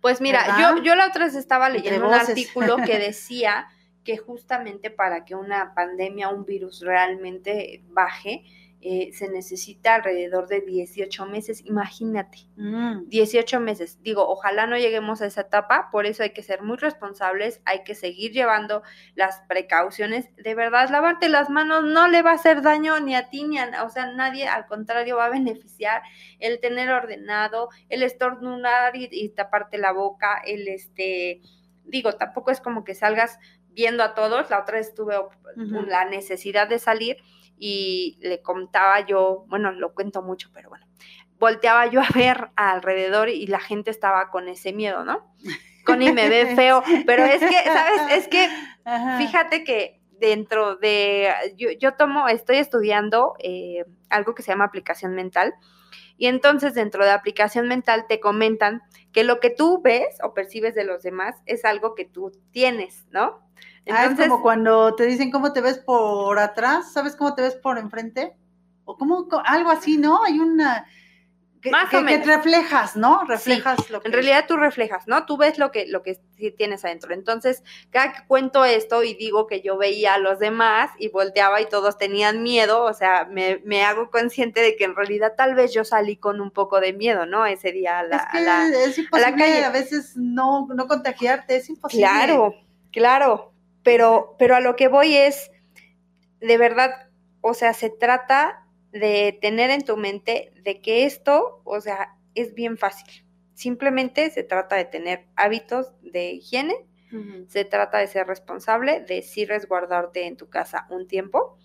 [SPEAKER 1] Pues mira,
[SPEAKER 2] ¿Verdad?
[SPEAKER 1] yo, yo la otra vez estaba leyendo un artículo que decía que justamente para que una pandemia, un virus realmente baje, eh, se necesita alrededor de 18 meses, imagínate.
[SPEAKER 2] Mm,
[SPEAKER 1] 18 meses. Digo, ojalá no lleguemos a esa etapa, por eso hay que ser muy responsables, hay que seguir llevando las precauciones. De verdad, lavarte las manos no le va a hacer daño ni a ti ni a, o sea, nadie, al contrario, va a beneficiar el tener ordenado, el estornudar y, y taparte la boca, el este, digo, tampoco es como que salgas viendo a todos, la otra vez tuve la necesidad de salir y le contaba yo, bueno, lo cuento mucho, pero bueno, volteaba yo a ver alrededor y la gente estaba con ese miedo, ¿no? Connie me ve feo, pero es que, ¿sabes? Es que
[SPEAKER 2] Ajá.
[SPEAKER 1] Fíjate que dentro de, yo, yo tomo, estoy estudiando eh, algo que se llama aplicación mental y entonces dentro de aplicación mental te comentan que lo que tú ves o percibes de los demás es algo que tú tienes, ¿no?
[SPEAKER 2] Ah, es como cuando te dicen cómo te ves por atrás, ¿sabes cómo te ves por enfrente? O como algo así, ¿no? Hay una que,
[SPEAKER 1] Más o
[SPEAKER 2] que- que
[SPEAKER 1] menos.
[SPEAKER 2] reflejas, ¿no? Reflejas lo que
[SPEAKER 1] En realidad tú reflejas, ¿no? Tú ves lo que, lo que sí tienes adentro. Entonces, cada que cuento esto y digo que yo veía a los demás y volteaba y todos tenían miedo, o sea, me, me hago consciente de que en realidad tal vez yo salí con un poco de miedo, ¿no? Ese día a la...
[SPEAKER 2] es
[SPEAKER 1] a
[SPEAKER 2] que
[SPEAKER 1] la-
[SPEAKER 2] es imposible
[SPEAKER 1] calle.
[SPEAKER 2] a veces no, no contagiarte, es imposible.
[SPEAKER 1] Claro, claro, pero, pero a lo que voy es, de verdad, o sea, se trata de tener en tu mente de que esto, o sea, es bien fácil. Simplemente se trata de tener hábitos de higiene, se trata de ser responsable, de sí resguardarte en tu casa un tiempo.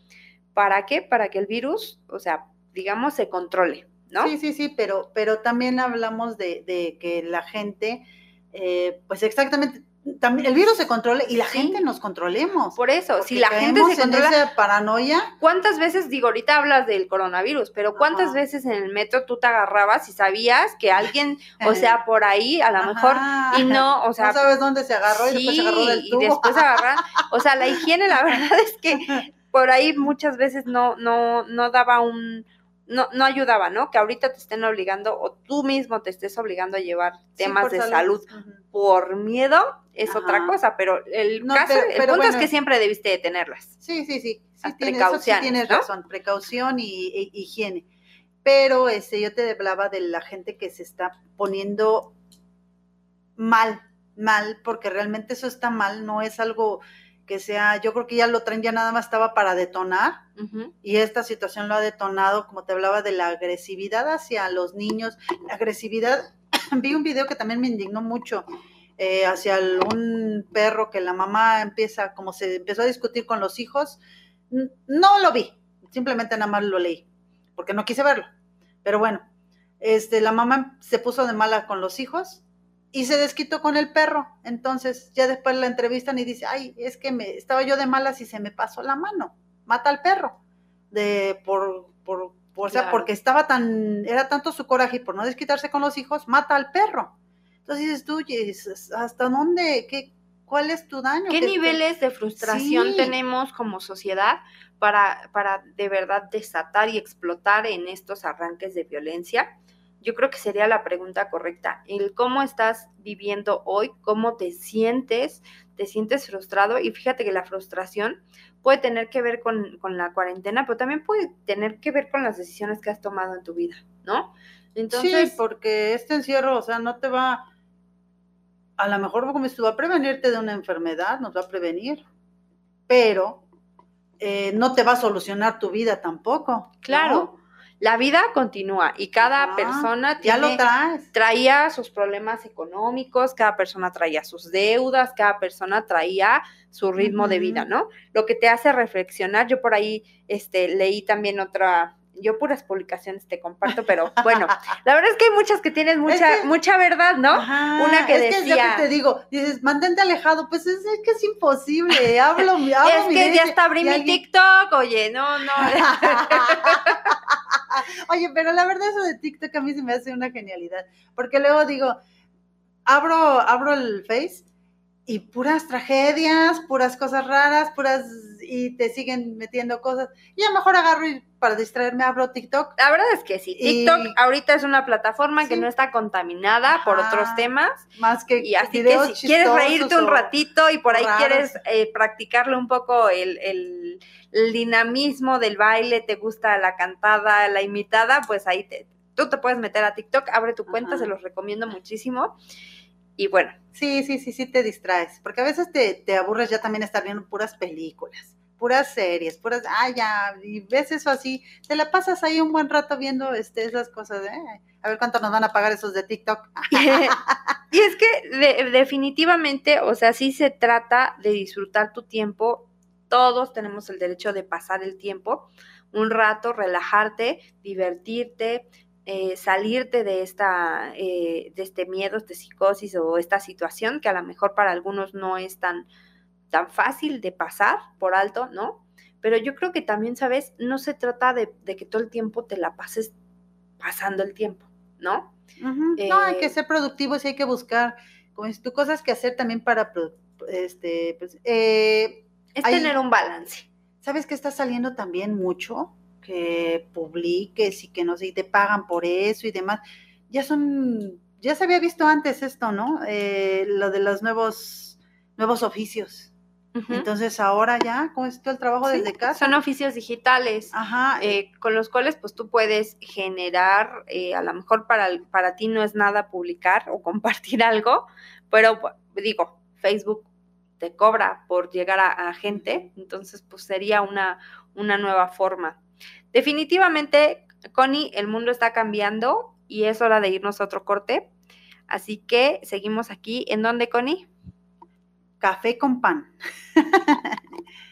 [SPEAKER 1] ¿Para qué? Para que el virus, o sea, digamos, se controle, ¿no?
[SPEAKER 2] Sí, sí, sí, pero, pero también hablamos de, de que la gente, eh, pues exactamente, también el virus se controle y la
[SPEAKER 1] Sí.
[SPEAKER 2] gente nos controlemos.
[SPEAKER 1] Por eso,
[SPEAKER 2] Porque
[SPEAKER 1] si la gente se
[SPEAKER 2] en
[SPEAKER 1] controla,
[SPEAKER 2] esa paranoia,
[SPEAKER 1] ¿Cuántas veces, digo, ahorita hablas del coronavirus, pero cuántas
[SPEAKER 2] Ajá.
[SPEAKER 1] veces en el metro tú te agarrabas y sabías que alguien, o sea, por ahí, a lo mejor, y no, o sea,
[SPEAKER 2] no sabes dónde se agarró y después se agarró del
[SPEAKER 1] y
[SPEAKER 2] tubo.
[SPEAKER 1] después agarran, o sea, la higiene, la verdad es que por ahí muchas veces no, no, no daba un, no, no ayudaba, ¿no? Que ahorita te estén obligando o tú mismo te estés obligando a llevar temas de salud por miedo, es
[SPEAKER 2] Ajá.
[SPEAKER 1] otra cosa, pero el
[SPEAKER 2] No,
[SPEAKER 1] caso,
[SPEAKER 2] pero-
[SPEAKER 1] el
[SPEAKER 2] pero
[SPEAKER 1] punto es que siempre debiste de tenerlas.
[SPEAKER 2] Sí, sí, sí. sí
[SPEAKER 1] Las
[SPEAKER 2] tienes, eso sí tienes
[SPEAKER 1] ¿no?
[SPEAKER 2] razón, precaución y, y- higiene. Pero este, yo te hablaba de la gente que se está poniendo mal, mal, porque realmente eso está mal, no es algo que sea, yo creo que ya lo traen, ya nada más estaba para detonar, y esta situación lo ha detonado, como te hablaba de la agresividad hacia los niños, la agresividad, vi un video que también me indignó mucho, eh, hacia el- un perro que la mamá empieza, como se empezó a discutir con los hijos, no lo vi, simplemente nada más lo leí, porque no quise verlo, pero bueno, este, la mamá se puso de mala con los hijos y se desquitó con el perro. Entonces, ya después la entrevistan y dice, ay, es que me estaba yo de malas y se me pasó la mano. Mata al perro. De por, por, por- o sea, porque estaba tan, era tanto su coraje y por no desquitarse con los hijos, mata al perro. Entonces dices tú, "Oye, ¿hasta dónde? ¿Qué, ¿Cuál es tu daño?
[SPEAKER 1] ¿Qué
[SPEAKER 2] te-
[SPEAKER 1] niveles de frustración
[SPEAKER 2] Sí.
[SPEAKER 1] tenemos como sociedad para, para de verdad desatar y explotar en estos arranques de violencia? Yo creo que sería la pregunta correcta. El cómo estás viviendo hoy, cómo te sientes, te sientes frustrado y fíjate que la frustración puede tener que ver con, con la cuarentena, pero también puede tener que ver con las decisiones que has tomado en tu vida, ¿no? Entonces,
[SPEAKER 2] sí, porque este encierro, o sea, no te va, a lo mejor como esto va a prevenirte de una enfermedad, nos va a prevenir, pero eh, no te va a solucionar tu vida tampoco. ¿no?
[SPEAKER 1] claro, la vida continúa y cada
[SPEAKER 2] Ajá,
[SPEAKER 1] persona
[SPEAKER 2] Ya
[SPEAKER 1] tiene...
[SPEAKER 2] lo traes.
[SPEAKER 1] traía sus problemas económicos, cada persona traía sus deudas, cada persona traía su ritmo de vida. ¿no? Lo que te hace reflexionar, yo por ahí este, leí también otra, yo puras publicaciones te comparto, pero bueno, la verdad es que hay muchas que tienen mucha,
[SPEAKER 2] que-
[SPEAKER 1] mucha verdad, ¿no?
[SPEAKER 2] Ajá,
[SPEAKER 1] Una que
[SPEAKER 2] es
[SPEAKER 1] decía-
[SPEAKER 2] que te digo, dices, mantente alejado, pues es, es que es imposible, hablo, hablo
[SPEAKER 1] es
[SPEAKER 2] mi
[SPEAKER 1] que ya hasta abrí mi
[SPEAKER 2] alguien-
[SPEAKER 1] TikTok, oye, no, no.
[SPEAKER 2] Oye, pero la verdad eso de TikTok a mí se me hace una genialidad, porque luego digo, abro, abro el Face y puras tragedias, puras cosas raras, puras y te siguen metiendo cosas. Y a lo mejor agarro y para distraerme abro TikTok.
[SPEAKER 1] La verdad es que sí,
[SPEAKER 2] Y-
[SPEAKER 1] TikTok ahorita es una plataforma que no está contaminada por otros temas.
[SPEAKER 2] Más que
[SPEAKER 1] Y así que si quieres reírte un ratito y por ahí
[SPEAKER 2] raros.
[SPEAKER 1] quieres eh, practicarle un poco el, el- el dinamismo del baile, te gusta la cantada, la imitada, pues ahí te, tú te puedes meter a TikTok, abre tu cuenta,
[SPEAKER 2] Ajá.
[SPEAKER 1] se los recomiendo muchísimo. Y bueno,
[SPEAKER 2] Sí, sí, sí, sí te distraes, porque a veces te, te aburres ya también estar viendo puras películas, puras series, puras, ah, ya, y ves eso así, te la pasas ahí un buen rato viendo este, esas cosas, ¿eh? A ver cuánto nos van a pagar esos de TikTok.
[SPEAKER 1] y es que definitivamente, o sea, sí se trata de disfrutar tu tiempo. Todos tenemos el derecho de pasar el tiempo, un rato, relajarte, divertirte, eh, salirte de esta, eh, de este miedo, de psicosis o esta situación que a lo mejor para algunos no es tan, tan fácil de pasar por alto, ¿no? Pero yo creo que también, ¿sabes? No se trata de, que todo el tiempo te la pases pasando el tiempo, ¿no?
[SPEAKER 2] no, hay que eh, ser productivos y hay que buscar, como tú, cosas que hacer también para, este, pues,
[SPEAKER 1] es tener un balance.
[SPEAKER 2] ¿Sabes qué está saliendo también mucho? Que publiques y que no sé, y te pagan por eso y demás. Ya son, ya se había visto antes esto, ¿no? Eh, lo de los nuevos, nuevos oficios. Entonces ahora ya, ¿cómo es todo el trabajo desde casa?
[SPEAKER 1] Son oficios digitales, Ajá. Eh, con los cuales pues tú puedes generar, eh, a lo mejor para, para ti no es nada publicar o compartir algo, pero digo, Facebook te cobra por llegar a, a gente, entonces pues sería una, una nueva forma. Definitivamente, Connie, el mundo está cambiando y es hora de irnos a otro corte. Así que seguimos aquí. ¿En dónde, Connie?
[SPEAKER 2] Café con pan.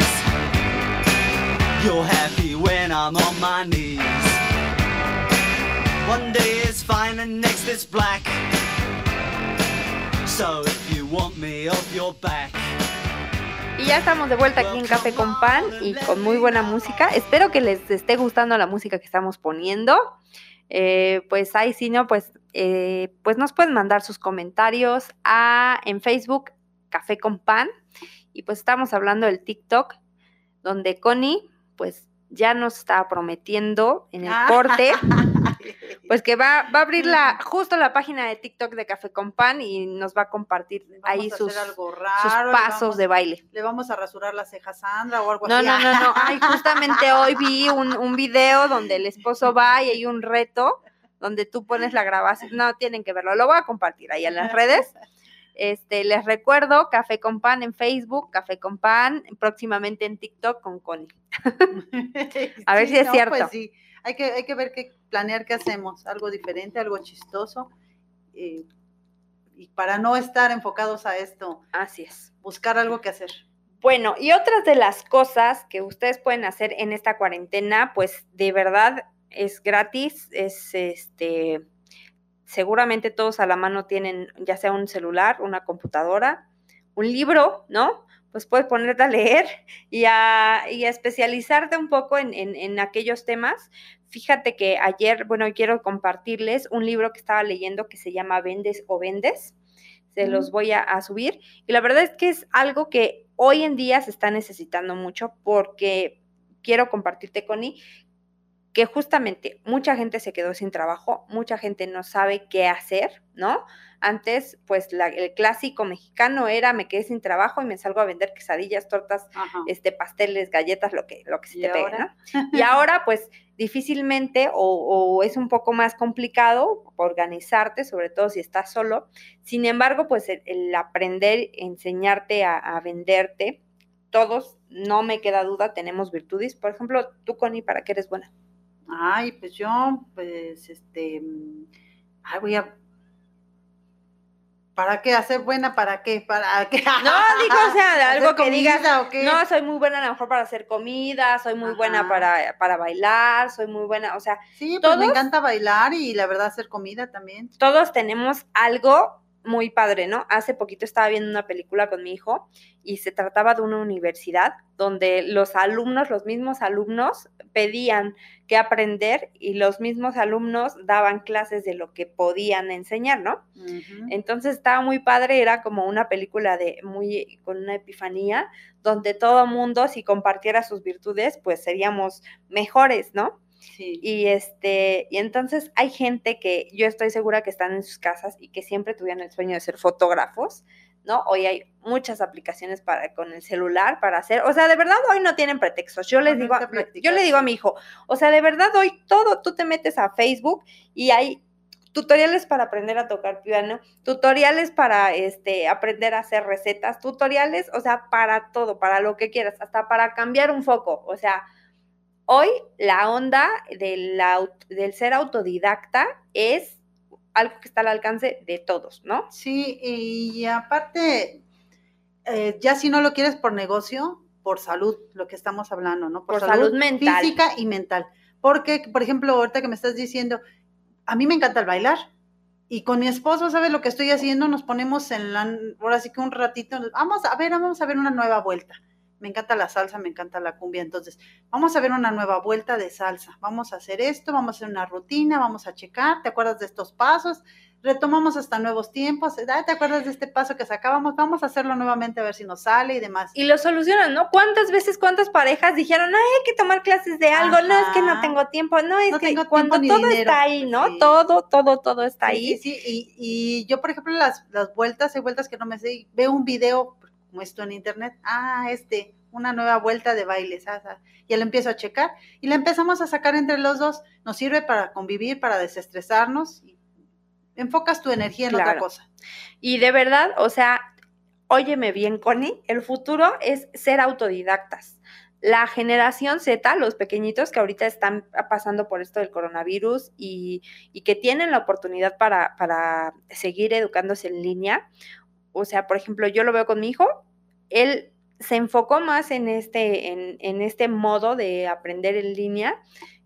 [SPEAKER 2] You're happy when I'm on my knees. One day is fine and next is black. So if you want me off your back.
[SPEAKER 1] Y ya estamos de vuelta aquí en Café con Pan y con muy buena música. Espero que les esté gustando la música que estamos poniendo. Eh, pues ahí si no, pues, eh, pues nos pueden mandar sus comentarios a, en Facebook Café con Pan. Y pues estamos hablando del TikTok, donde Connie pues ya nos está prometiendo en el corte, pues que va, va a abrir la, justo la página de TikTok de Café con Pan y nos va a compartir ahí sus, pasos de baile.
[SPEAKER 2] Le vamos a rasurar la ceja a Sandra o algo
[SPEAKER 1] no,
[SPEAKER 2] así.
[SPEAKER 1] No, no, no, Ay, justamente hoy vi un, un video donde el esposo va y hay un reto donde tú pones la grabación, no, tienen que verlo, lo voy a compartir ahí en las redes. Este, les recuerdo, Café con Pan en Facebook, Café con Pan, próximamente en TikTok con Connie. a ver si es cierto. Pues
[SPEAKER 2] sí, hay que, hay que ver qué, planear qué hacemos, algo diferente, algo chistoso. Eh, y para no estar enfocados a esto.
[SPEAKER 1] Así es.
[SPEAKER 2] Buscar algo que hacer.
[SPEAKER 1] Bueno, y otras de las cosas que ustedes pueden hacer en esta cuarentena, pues de verdad es gratis, es este seguramente todos a la mano tienen ya sea un celular, una computadora, un libro, ¿no? Pues puedes ponerte a leer y a, especializarte un poco en, aquellos temas. Fíjate que ayer, bueno, quiero compartirles un libro que estaba leyendo que se llama Vendes o Vendes. Se los voy a, a subir. Y la verdad es que es algo que hoy en día se está necesitando mucho porque quiero compartirte, Connie, que justamente mucha gente se quedó sin trabajo, mucha gente no sabe qué hacer, ¿no? Antes, pues el clásico mexicano era me quedé sin trabajo y me salgo a vender quesadillas, tortas, este, pasteles, galletas, lo que, lo que se te pegue, ¿no? Y ahora, pues difícilmente o, es un poco más complicado organizarte, sobre todo si estás solo. Sin embargo, pues el, aprender, enseñarte a, a venderte, todos, no me queda duda, tenemos virtudes. Por ejemplo, tú, Connie, ¿para qué eres buena?
[SPEAKER 2] Ay, pues yo, pues, este, ay, voy a, ¿para qué hacer buena? ¿Para qué? ¿Para qué?
[SPEAKER 1] No, digo, o sea, algo que digas, no, soy muy buena a lo mejor para hacer comida, soy muy buena para, para bailar, soy muy buena, o sea,
[SPEAKER 2] sí, pues me encanta bailar y la verdad hacer comida también.
[SPEAKER 1] Todos tenemos algo muy padre, ¿no? Hace poquito estaba viendo una película con mi hijo y se trataba de una universidad donde los alumnos, los mismos alumnos, pedían que aprender y los mismos alumnos daban clases de lo que podían enseñar, ¿no? Entonces estaba muy padre, era como una película de muy con una epifanía donde todo mundo si compartiera sus virtudes, pues seríamos mejores, ¿no?
[SPEAKER 2] Sí.
[SPEAKER 1] Y este, y entonces hay gente que yo estoy segura que están en sus casas y que siempre tuvieron el sueño de ser fotógrafos, ¿no? Hoy hay muchas aplicaciones para con el celular para hacer, o sea, de verdad hoy no tienen pretextos. Yo les digo, yo le digo a mi hijo, o sea, de verdad hoy todo, tú te metes a Facebook y hay tutoriales para aprender a tocar piano, tutoriales para este aprender a hacer recetas, tutoriales, o sea, para todo, para lo que quieras, hasta para cambiar un foco, o sea, hoy la onda del, ser autodidacta es algo que está al alcance de todos, ¿no?
[SPEAKER 2] Sí, y aparte, eh, ya si no lo quieres por negocio, por salud, lo que estamos hablando, ¿no?
[SPEAKER 1] Por salud mental.
[SPEAKER 2] Física y mental. Porque, por ejemplo, ahorita que me estás diciendo, a mí me encanta el bailar. Y con mi esposo, ¿sabes lo que estoy haciendo? Nos ponemos en la, ahora sí que un ratito, vamos a ver, vamos a ver una nueva vuelta. Me encanta la salsa, me encanta la cumbia, entonces vamos a ver una nueva vuelta de salsa. Vamos a hacer esto, vamos a hacer una rutina, vamos a checar, ¿te acuerdas de estos pasos? Retomamos hasta nuevos tiempos, "Ah, ¿te acuerdas de este paso que sacábamos? Vamos a hacerlo nuevamente a ver si nos sale y demás.
[SPEAKER 1] Y lo solucionan, ¿no? ¿Cuántas veces, cuántas parejas dijeron, ay, hay que tomar clases de algo? No, es que no tengo tiempo, no, es
[SPEAKER 2] No
[SPEAKER 1] que
[SPEAKER 2] tengo
[SPEAKER 1] cuando todo
[SPEAKER 2] dinero.
[SPEAKER 1] está ahí, ¿no?
[SPEAKER 2] Sí.
[SPEAKER 1] Todo, todo, todo está
[SPEAKER 2] Sí,
[SPEAKER 1] ahí.
[SPEAKER 2] Sí, sí, y, y yo, por ejemplo, las, las vueltas, hay vueltas que no me sé, veo un video, como esto en internet, ah, este, una nueva vuelta de bailes, ah, ah, y lo empiezo a checar, y la empezamos a sacar entre los dos, nos sirve para convivir, para desestresarnos, y enfocas tu energía en otra
[SPEAKER 1] Claro.
[SPEAKER 2] cosa.
[SPEAKER 1] Y de verdad, o sea, óyeme bien, Connie, el futuro es ser autodidactas. La generación Z, los pequeñitos que ahorita están pasando por esto del coronavirus y, y que tienen la oportunidad para, para seguir educándose en línea, o sea, por ejemplo, yo lo veo con mi hijo, él se enfocó más en este, en, en este modo de aprender en línea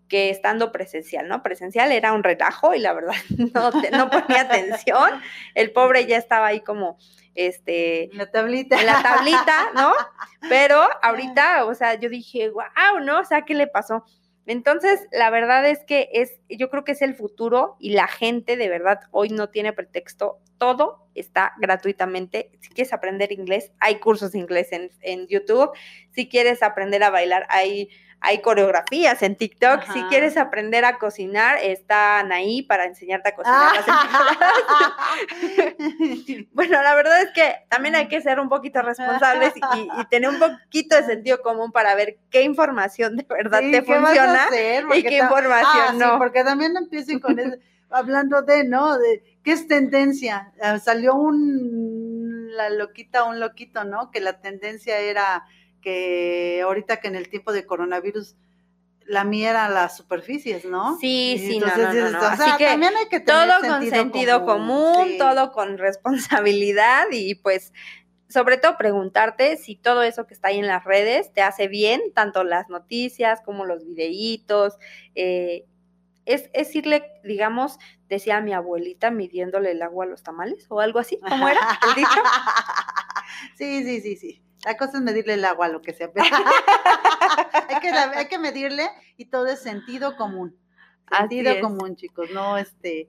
[SPEAKER 1] que estando presencial, ¿no? Presencial era un relajo y la verdad no, te- no ponía atención. El pobre ya estaba ahí como, este,
[SPEAKER 2] La tablita.
[SPEAKER 1] en la tablita, ¿no? Pero ahorita, o sea, yo dije, wow, ¿no? O sea, ¿qué le pasó? Entonces, la verdad es que es, yo creo que es el futuro y la gente de verdad hoy no tiene pretexto. Todo está gratuitamente. Si quieres aprender inglés, hay cursos de inglés en, en YouTube. Si quieres aprender a bailar, hay, hay coreografías en TikTok. Si quieres aprender a cocinar, están ahí para enseñarte a cocinar las. Bueno, la verdad es que también hay que ser un poquito responsables y, y tener un poquito de sentido común para ver qué información de verdad
[SPEAKER 2] Sí,
[SPEAKER 1] te
[SPEAKER 2] ¿qué vas a
[SPEAKER 1] funciona y qué información
[SPEAKER 2] Ah, sí,
[SPEAKER 1] no.
[SPEAKER 2] porque también empiecen con eso, hablando de, ¿no? De qué es tendencia. Ah, salió un la loquita, un loquito, ¿no? Que la tendencia era que ahorita que en el tiempo de coronavirus la mía era las superficies, ¿no?
[SPEAKER 1] Sí, sí, no,
[SPEAKER 2] entonces
[SPEAKER 1] no, no,
[SPEAKER 2] dices,
[SPEAKER 1] no.
[SPEAKER 2] o
[SPEAKER 1] Así
[SPEAKER 2] sea,
[SPEAKER 1] que
[SPEAKER 2] también hay que tener
[SPEAKER 1] Todo con sentido común,
[SPEAKER 2] sí.
[SPEAKER 1] todo con responsabilidad y pues sobre todo preguntarte si todo eso que está ahí en las redes te hace bien, tanto las noticias como los videitos. eh, es, es irle, digamos, decía mi abuelita, midiéndole el agua a los tamales o algo así, ¿cómo era el dicho?
[SPEAKER 2] Sí, sí, sí, sí. La cosa es medirle el agua a lo que sea. hay, que, hay que medirle y todo es sentido común.
[SPEAKER 1] Así
[SPEAKER 2] Sentido
[SPEAKER 1] es.
[SPEAKER 2] común, chicos. No, este,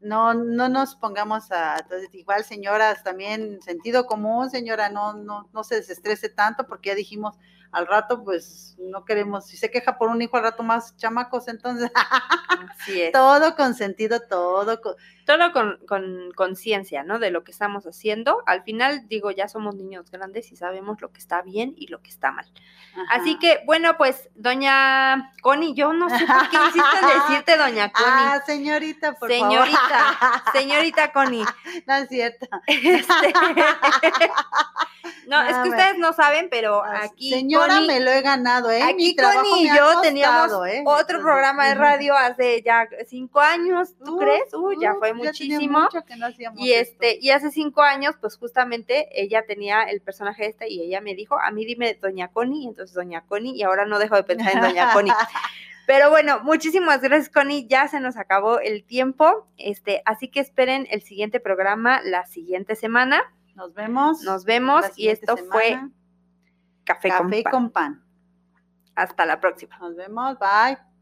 [SPEAKER 2] no, no nos pongamos a, entonces, igual señoras también, sentido común, señora, no, no, no se desestrese tanto porque ya dijimos al rato, pues no queremos, si se queja por un hijo al rato más chamacos, entonces
[SPEAKER 1] Así es.
[SPEAKER 2] todo con sentido, todo con,
[SPEAKER 1] todo con con conciencia, ¿no? De lo que estamos haciendo. Al final, digo, ya somos niños grandes y sabemos lo que está bien y lo que está mal. Así que, bueno, pues, doña Connie, yo no sé por qué en decirte doña Connie.
[SPEAKER 2] Ah, señorita, por
[SPEAKER 1] señorita,
[SPEAKER 2] favor.
[SPEAKER 1] señorita Connie.
[SPEAKER 2] no es cierto.
[SPEAKER 1] Este, no, es
[SPEAKER 2] No,
[SPEAKER 1] que ustedes no saben, pero aquí
[SPEAKER 2] Señora,
[SPEAKER 1] ahora
[SPEAKER 2] me lo he ganado, ¿eh?
[SPEAKER 1] Aquí Connie y yo teníamos
[SPEAKER 2] ¿eh?
[SPEAKER 1] otro programa de radio hace ya cinco años, ¿tú crees? Uy, ya fue muchísimo. Y este, y hace cinco años, pues justamente ella tenía el personaje este y ella me dijo, a mí dime Doña Connie, y entonces Doña Connie, y ahora no dejo de pensar en Doña Connie. Pero bueno, muchísimas gracias, Connie. Ya se nos acabó el tiempo. Este, así que esperen el siguiente programa la siguiente semana.
[SPEAKER 2] Nos vemos.
[SPEAKER 1] Nos vemos. Y esto fue Café,
[SPEAKER 2] con pan.
[SPEAKER 1] Hasta la próxima.
[SPEAKER 2] Nos vemos. Bye.